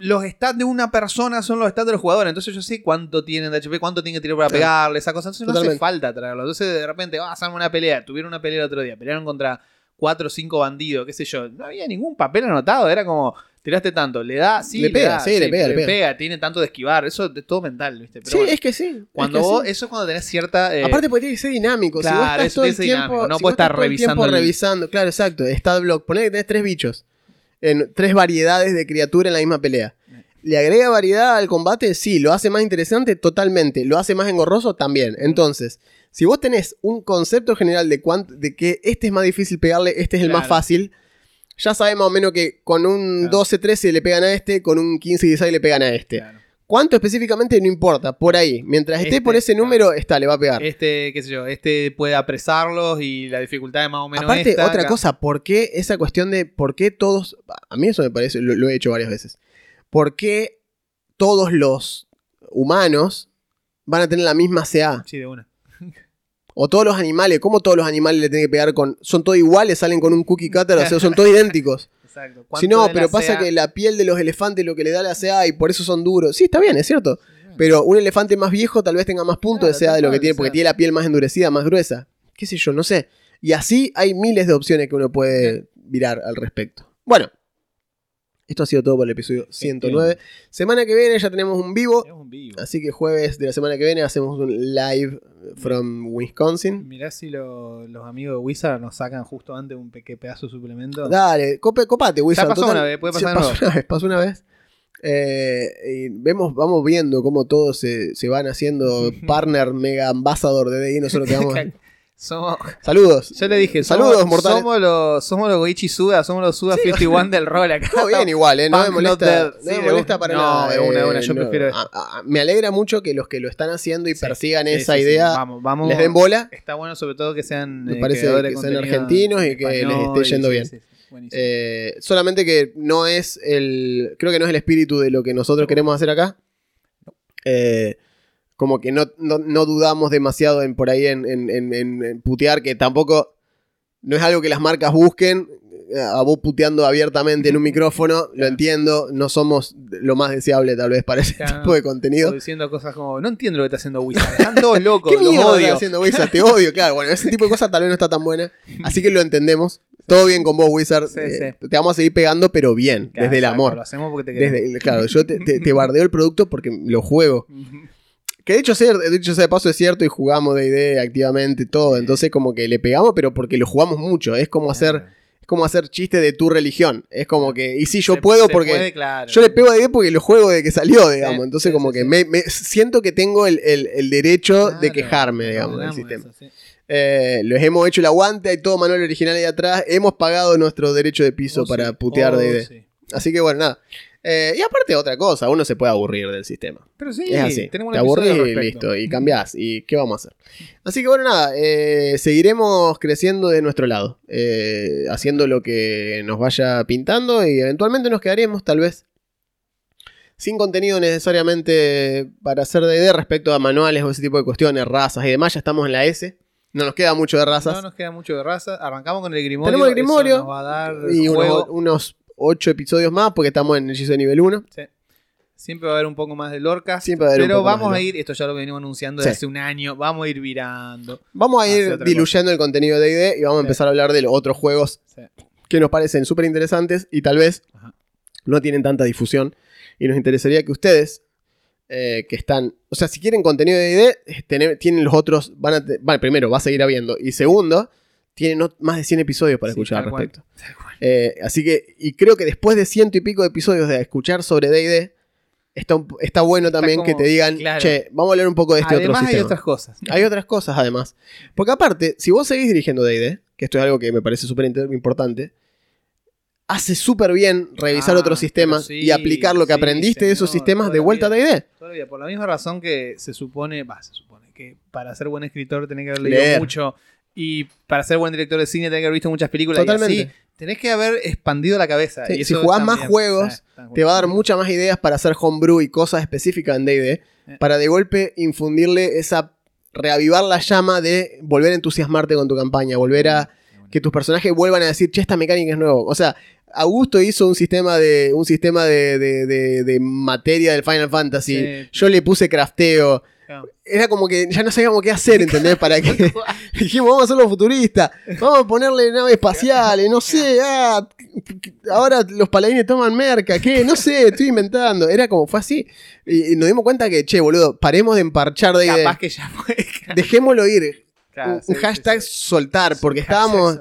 los stats de una persona son los stats de los jugadores. Entonces yo sé cuánto tienen de HP, cuánto tienen que tirar para Claro. pegarle, esa cosa. Entonces no hace falta traerlo. Entonces de repente, vas a hacer una pelea. Tuvieron una pelea el otro día. Pelearon contra cuatro o cinco bandidos, qué sé yo. No había ningún papel anotado. Era como, tiraste tanto, le da, sí, Le pega, da, sí, le pega, le pega. Tiene tanto de esquivar. Eso es todo mental, ¿viste? Pero sí, bueno, es que sí. cuando es que vos, sí. eso es cuando tenés cierta... eh, Aparte porque tiene que ser dinámico. si claro, vos estás eso todo tiene tiempo, dinámico, no si puedes estar revisando el- revisando. Claro, exacto. Stat block. Ponele que tenés tres bichos. En tres variedades de criatura en la misma pelea. ¿Le agrega variedad al combate? Sí. ¿Lo hace más interesante? Totalmente. ¿Lo hace más engorroso? También. Entonces, si vos tenés un concepto general de, cuánto, de que este es más difícil pegarle, este es el más fácil, ya sabemos más o menos que con un Claro. 12-13 le pegan a este, con un 15-16 le pegan a este. claro. ¿Cuánto específicamente? No importa. Por ahí. Mientras esté Este, por ese claro. número, está, le va a pegar. Este, qué sé yo, este puede apresarlos y la dificultad es más o menos Aparte, esta, otra acá. cosa, ¿por qué esa cuestión de por qué todos. A mí eso me parece, lo, lo he hecho varias veces. ¿Por qué todos los humanos van a tener la misma CA? Sí, de una. O todos los animales, ¿cómo todos los animales le tienen que pegar con. Son todos iguales, salen con un cookie cutter, o sea, son todos (laughs) idénticos. Exacto. Si no, pero pasa que la piel de los elefantes lo que le da la CA y por eso son duros. Sí, está bien, es cierto. Pero un elefante más viejo tal vez tenga más puntos Claro, de CA de lo que tiene, porque sea. tiene la piel más endurecida, más gruesa. ¿Qué sé yo? No sé. Y así hay miles de opciones que uno puede virar al respecto. Bueno, esto ha sido todo por el episodio 109. Semana que viene ya tenemos un vivo. Es un vivo. Así que jueves de la semana que viene hacemos un live from Wisconsin. Mirá si lo- los amigos de Wizard nos sacan justo antes un pequeño pedazo de suplemento. Dale, cope- copate, Wizard. pasó Total, una vez, puede sí, pasar de pasó una vez, pasó una vez. Eh, y vemos, vamos viendo cómo todos se, se van haciendo (laughs) partner mega ambassador de DI. Nosotros quedamos. (laughs) Somos, Saludos. yo le dije, Saludos, mortales. Somos los, somos los Goichi Suda, somos los Suda Sí. 51 del rol acá. Todo bien igual, ¿eh? No me molesta, no me molesta para No, nada. de una, una, eh, yo no. prefiero me alegra mucho que los que lo están haciendo y persigan esa idea Vamos, vamos. les den bola. Está bueno sobre todo que sean Me eh, parece que sean argentinos y que les esté yendo bien. Eh, solamente que no es el. Creo que no es el espíritu de lo que nosotros queremos hacer acá. Eh, como que no, no- no dudamos demasiado en por ahí en, en- en- putear, que tampoco. No es algo que las marcas busquen. eh, A vos puteando abiertamente en un micrófono, lo Claro. entiendo. No somos lo más deseable, tal vez, para ese Claro. tipo de contenido. diciendo cosas como, no entiendo lo que está haciendo Wizard. Están todos (laughs) locos, ¿Qué los odio. haciendo Wizard? Te odio, claro. Bueno, ese tipo de cosas tal vez no está tan buena. Así que lo entendemos. Todo bien con vos, Wizard. Sí, Eh, sí. Te vamos a seguir pegando, pero bien, Claro, desde el amor. Lo hacemos porque te queremos. Desde, claro, yo te, te- te bardeo el producto porque lo juego. (laughs) Que de hecho, sea, de hecho sea de paso es cierto y jugamos de idea activamente todo. Entonces como que le pegamos, pero porque lo jugamos mucho. Es como hacer, es como hacer chiste de tu religión. Es como que, y sí, yo Se- puedo se porque puede, claro. yo le pego a idea porque lo juego de que salió, digamos. Entonces sí, como sí, que sí. me, me- siento que tengo el, el- el derecho de quejarme, digamos, del sistema. eso. Eh, les hemos hecho el aguante, hay todo manual original ahí atrás. Hemos pagado nuestro derecho de piso Oh, para putear Oh, sí. Así que bueno, nada. Eh, y aparte, otra cosa, uno se puede aburrir del sistema. Pero sí, Es así. tenemos Te aburrís y listo. Y cambiás. ¿Y qué vamos a hacer? Así que bueno, nada. eh, seguiremos creciendo de nuestro lado. eh, haciendo lo que nos vaya pintando. Y eventualmente nos quedaremos, tal vez. Sin contenido necesariamente para hacer DD respecto a manuales o ese tipo de cuestiones, razas y demás. Ya estamos en la S. No nos queda mucho de razas. No nos queda mucho de raza. Arrancamos con el Grimorio. Tenemos el eso Grimorio nos va a dar y unos 8 episodios más porque estamos en hechizo de nivel 1. Sí. Siempre va a haber un poco más de Lorcas. Siempre va a haber un pero más vamos de a Lorca. ir, esto ya lo venimos anunciando Sí. desde hace un año, vamos a ir virando. Vamos a ir diluyendo el contenido de D&D y vamos a empezar a hablar de los otros juegos que nos parecen súper interesantes y tal vez Ajá. no tienen tanta difusión. Y nos interesaría que ustedes, eh, que están, o sea, si quieren contenido de D&D, eh, tienen los otros, van a, bueno, primero, va a seguir habiendo. Y segundo, tienen ot- más de 100 episodios para Sí, escuchar al respecto. Cual. Eh, así que, y creo que después de ciento y pico de episodios de escuchar sobre D&D, está, un- está bueno también que te digan, claro. che, vamos a hablar un poco de este Además otro hay sistema. otras cosas. Hay otras cosas además. Porque aparte, si vos seguís dirigiendo DD, que esto es algo que me parece súper importante, hace súper bien revisar Ah, otros sistemas y aplicar lo que sí, aprendiste de esos sistemas de vuelta a. DD. Todavía, por la misma razón que se supone, va, se supone que para ser buen escritor tenés que haber leído mucho y para ser buen director de cine tenés que haber visto muchas películas Totalmente. y así, tenés que haber expandido la cabeza. Sí, y si jugás más juegos, Ah, Te va a dar muchas más ideas para hacer homebrew y cosas específicas en DD, Eh. para de golpe infundirle esa, reavivar la llama de volver a entusiasmarte con tu campaña, volver a que tus personajes vuelvan a decir, che, esta mecánica es nueva. O sea, Augusto hizo un sistema de, un sistema de, de- de- de materia del Final Fantasy. Sí. Yo le puse crafteo. Claro. Era como que ya no sabíamos qué hacer, ¿entendés? Para (laughs) que (laughs) dijimos, vamos a hacerlo futurista. Vamos a ponerle naves espaciales, no sé. ah, ahora los paladines toman merca, ¿qué? No sé, estoy inventando. Era como, fue así. Y, y nos dimos cuenta que, che, boludo, paremos de emparchar de Capaz que ya fue. Dejémoslo ir. Claro, un, sí, un sí, hashtag sí. soltar, porque estábamos.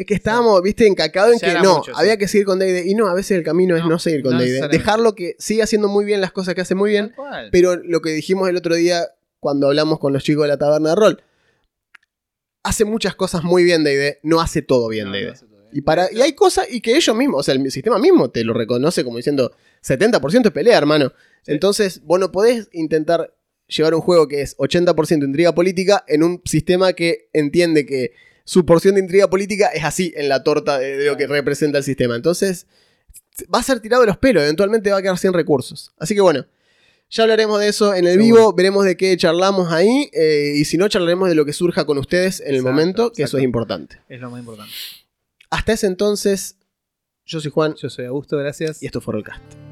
Es que estábamos, viste, encacados en que no, mucho, sí. había que seguir con D&D. Y no, a veces el camino es No, seguir con no necesariamente. Dejarlo que siga haciendo muy bien las cosas que hace muy bien. Pero lo que dijimos el otro día cuando hablamos con los chicos de la taberna de rol. Hace muchas cosas muy bien D&D, no hace todo bien No. Y, para, y hay cosas, y que ellos mismos, o sea, el sistema mismo te lo reconoce como diciendo 70% es pelea, hermano. Sí. Entonces, vos no podés intentar llevar un juego que es 80% intriga política en un sistema que entiende que su porción de intriga política es así en la torta de, de lo que representa el sistema. Entonces, va a ser tirado de los pelos, eventualmente va a quedar sin recursos. Así que bueno. Ya hablaremos de eso en el Seguro. vivo, veremos de qué charlamos ahí, eh, y si no, charlaremos de lo que surja con ustedes en el Exacto, momento, que eso es importante. Es lo más importante. Hasta ese entonces, yo soy Juan Yo soy Augusto, gracias. y esto fue Rollcast.